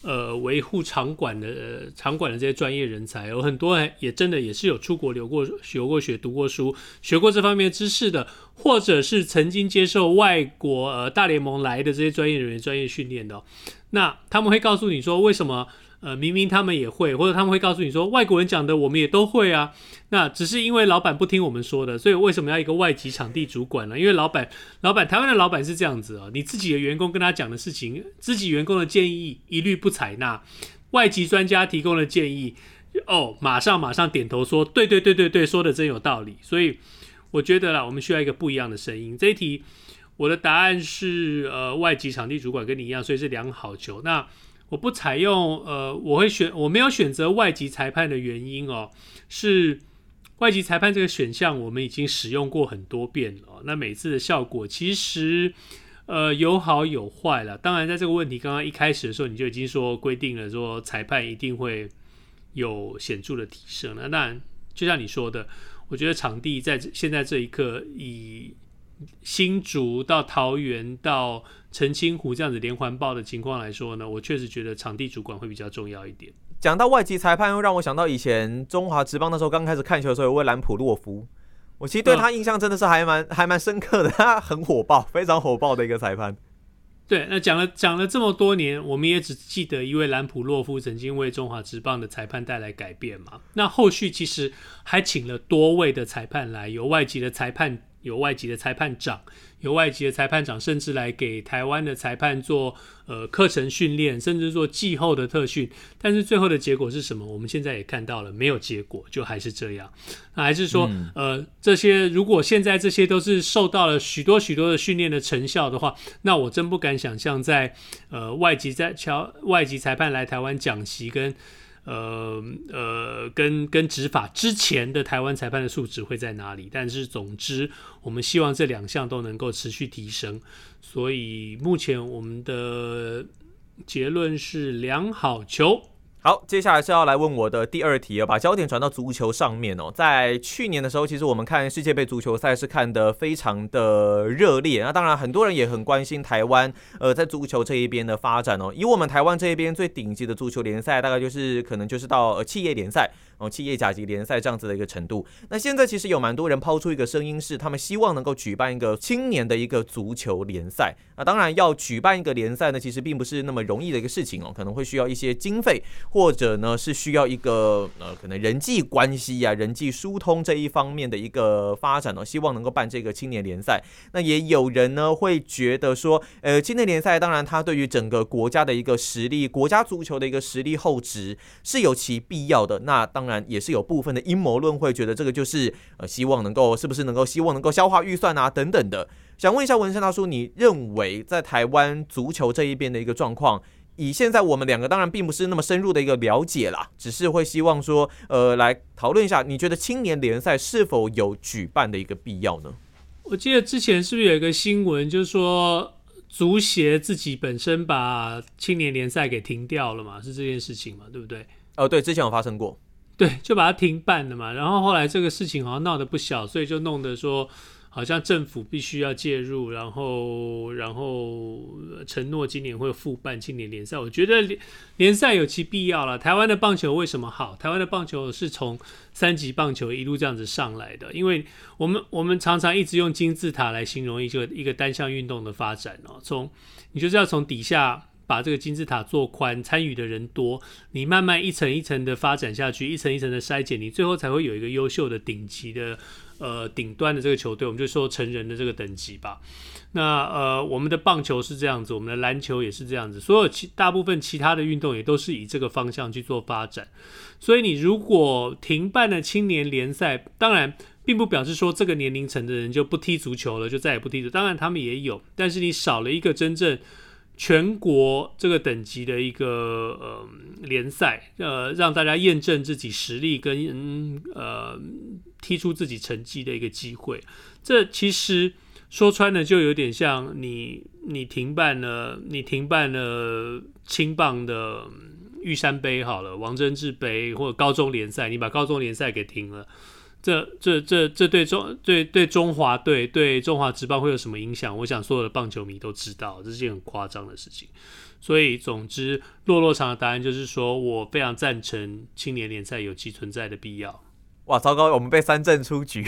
呃，维护场馆的、呃、场馆的这些专业人才，有很多也真的也是有出国留过、学过学、读过书、学过这方面知识的，或者是曾经接受外国呃大联盟来的这些专业人员专业训练的、那他们会告诉你说为什么？呃，明明他们也会，或者他们会告诉你说，外国人讲的我们也都会啊。那只是因为老板不听我们说的，所以为什么要一个外籍场地主管呢？因为老板，老板，台湾的老板是这样子啊，你自己的员工跟他讲的事情，自己员工的建议一律不采纳，外籍专家提供的建议，哦，马上马上点头说，对对对对对，说的真有道理。所以我觉得啦，我们需要一个不一样的声音。这一题我的答案是，呃，外籍场地主管跟你一样，所以是两好球。那。我不采用，呃，我会选，我没有选择外籍裁判的原因哦，是外籍裁判这个选项我们已经使用过很多遍了，那每次的效果其实，呃，有好有坏了。当然，在这个问题刚刚一开始的时候，你就已经说规定了说裁判一定会有显著的提升了。那，就像你说的，我觉得场地在现在这一刻以。新竹到桃园到澄清湖这样子连环爆的情况来说呢，我确实觉得场地主管会比较重要一点。讲到外籍裁判，又让我想到以前中华职棒那时候刚开始看球的时候，有位兰普洛夫，我其实对他印象真的是还蛮、嗯、还蛮深刻的，他很火爆，非常火爆的一个裁判。对，那讲了讲了这么多年，我们也只记得一位兰普洛夫曾经为中华职棒的裁判带来改变嘛。那后续其实还请了多位的裁判来，由外籍的裁判。有外籍的裁判长，有外籍的裁判长，甚至来给台湾的裁判做呃课程训练，甚至做季后的特训。但是最后的结果是什么？我们现在也看到了，没有结果，就还是这样。那还是说，嗯、呃，这些如果现在这些都是受到了许多许多的训练的成效的话，那我真不敢想象在呃外籍在侨外籍裁判来台湾讲习跟。呃呃，跟跟执法之前的台湾裁判的素质会在哪里？但是总之，我们希望这两项都能够持续提升。所以目前我们的结论是良好球。好，接下来是要来问我的第二题，把焦点转到足球上面哦。在去年的时候，其实我们看世界杯足球赛是看得非常的热烈。那当然，很多人也很关心台湾呃在足球这一边的发展哦。以我们台湾这一边最顶级的足球联赛，大概就是可能就是到呃企业联赛哦，企业甲级联赛这样子的一个程度。那现在其实有蛮多人抛出一个声音，是他们希望能够举办一个青年的一个足球联赛。那当然，要举办一个联赛呢，其实并不是那么容易的一个事情哦，可能会需要一些经费。或者呢，是需要一个呃，可能人际关系呀、人际疏通这一方面的一个发展呢、希望能够办这个青年联赛。那也有人呢会觉得说，呃，青年联赛当然它对于整个国家的一个实力，国家足球的一个实力厚植是有其必要的。那当然也是有部分的阴谋论会觉得这个就是呃，希望能够是不是能够希望能够消化预算啊等等的。想问一下文生大叔，你认为在台湾足球这一边的一个状况？以现在我们两个当然并不是那么深入的一个了解啦，只是会希望说，呃，来讨论一下，你觉得青年联赛是否有举办的一个必要呢？我记得之前是不是有一个新闻，就是说足协自己本身把青年联赛给停掉了嘛？是这件事情嘛？对不对？哦，对，之前有发生过，对，就把它停办了嘛。然后后来这个事情好像闹得不小，所以就弄得说。好像政府必须要介入，然后然后承诺今年会复办青年联赛。我觉得联联赛有其必要了。台湾的棒球为什么好？台湾的棒球是从三级棒球一路这样子上来的，因为我们我们常常一直用金字塔来形容一个一个单项运动的发展哦。从你就是要从底下把这个金字塔做宽，参与的人多，你慢慢一层一层的发展下去，一层一层的筛减，你最后才会有一个优秀的顶级的。呃，顶端的这个球队，我们就说成人的这个等级吧。那呃，我们的棒球是这样子，我们的篮球也是这样子，所有其大部分其他的运动也都是以这个方向去做发展。所以你如果停办了青年联赛，当然并不表示说这个年龄层的人就不踢足球了，就再也不踢足。当然他们也有，但是你少了一个真正。全国这个等级的一个呃联赛，呃，让大家验证自己实力跟嗯呃踢出自己成绩的一个机会。这其实说穿了，就有点像你你停办了，你停办了青棒的玉山杯好了，王贞治杯或者高中联赛，你把高中联赛给停了。这这这这对中对对中华队对中华职棒会有什么影响？我想所有的棒球迷都知道，这是件很夸张的事情。所以，总之，落落场的答案就是说，我非常赞成青年联赛有其存在的必要。哇，糟糕，我们被三振出局！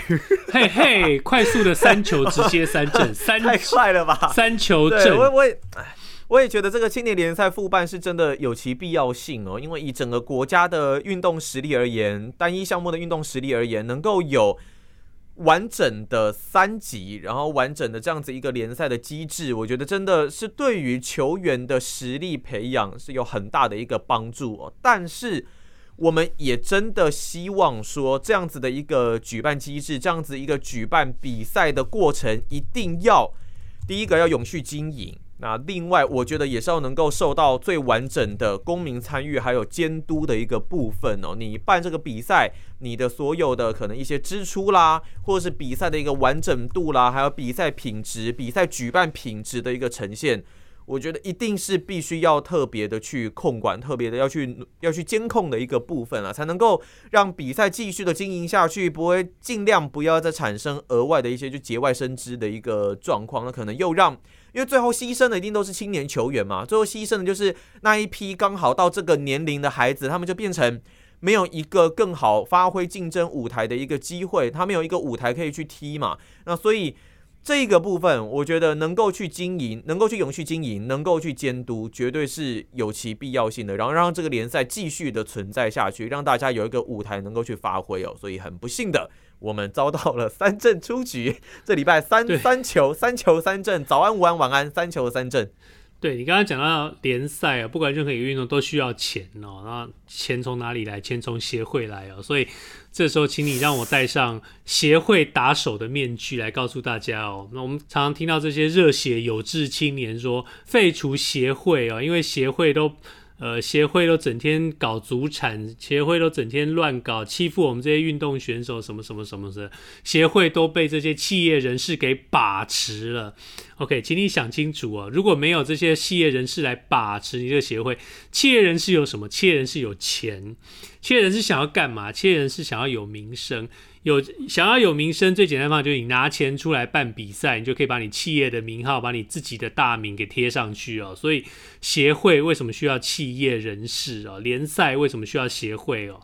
嘿嘿，快速的三球直接三振，三太快了吧？三球振，我我。我也觉得这个青年联赛复办是真的有其必要性哦，因为以整个国家的运动实力而言，单一项目的运动实力而言，能够有完整的三级，然后完整的这样子一个联赛的机制，我觉得真的是对于球员的实力培养是有很大的一个帮助哦。但是我们也真的希望说，这样子的一个举办机制，这样子一个举办比赛的过程，一定要第一个要永续经营。那另外，我觉得也是要能够受到最完整的公民参与还有监督的一个部分哦。你办这个比赛，你的所有的可能一些支出啦，或者是比赛的一个完整度啦，还有比赛品质、比赛举办品质的一个呈现，我觉得一定是必须要特别的去控管，特别的要去要去监控的一个部分啊，才能够让比赛继续的经营下去，不会尽量不要再产生额外的一些就节外生枝的一个状况，那可能又让。因为最后牺牲的一定都是青年球员嘛，最后牺牲的就是那一批刚好到这个年龄的孩子，他们就变成没有一个更好发挥竞争舞台的一个机会，他没有一个舞台可以去踢嘛。那所以这个部分，我觉得能够去经营，能够去永续经营，能够去监督，绝对是有其必要性的。然后让这个联赛继续的存在下去，让大家有一个舞台能够去发挥哦。所以很不幸的。我们遭到了三振出局，这礼拜三三球三球三振，早安午安晚安，三球三振。对，你刚刚讲到联赛啊，不管任何一个运动都需要钱哦，那钱从哪里来？钱从协会来哦，所以这时候请你让我戴上协会打手的面具来告诉大家哦。那我们常常听到这些热血有志青年说废除协会哦，因为协会都。呃，协会都整天搞祖产，协会都整天乱搞，欺负我们这些运动选手，什么什么什么的，协会都被这些企业人士给把持了。OK，请你想清楚啊，如果没有这些企业人士来把持你这个协会，企业人士有什么？企业人士有钱，企业人是想要干嘛？企业人是想要有名声。有想要有名声，最简单的方法就是你拿钱出来办比赛，你就可以把你企业的名号、把你自己的大名给贴上去哦。所以协会为什么需要企业人士哦？联赛为什么需要协会哦？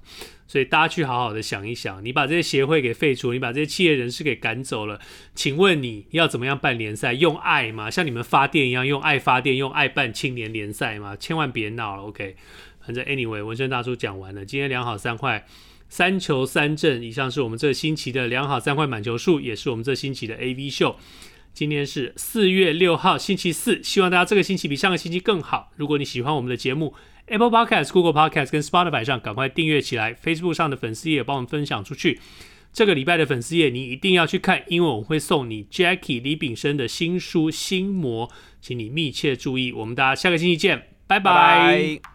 所以大家去好好的想一想，你把这些协会给废除，你把这些企业人士给赶走了，请问你要怎么样办联赛？用爱吗？像你们发电一样用爱发电，用爱办青年联赛吗？千万别闹了，OK？反正 anyway，文生大叔讲完了，今天两好三坏。三球三振，以上是我们这星期的两好三坏满球数，也是我们这星期的 AV 秀。今天是四月六号，星期四，希望大家这个星期比上个星期更好。如果你喜欢我们的节目，Apple Podcast、Google Podcast 跟 Spotify 上赶快订阅起来，Facebook 上的粉丝页帮我们分享出去。这个礼拜的粉丝页你一定要去看，因为我们会送你 Jackie 李炳生的新书《心魔》，请你密切注意。我们大家下个星期见，拜拜。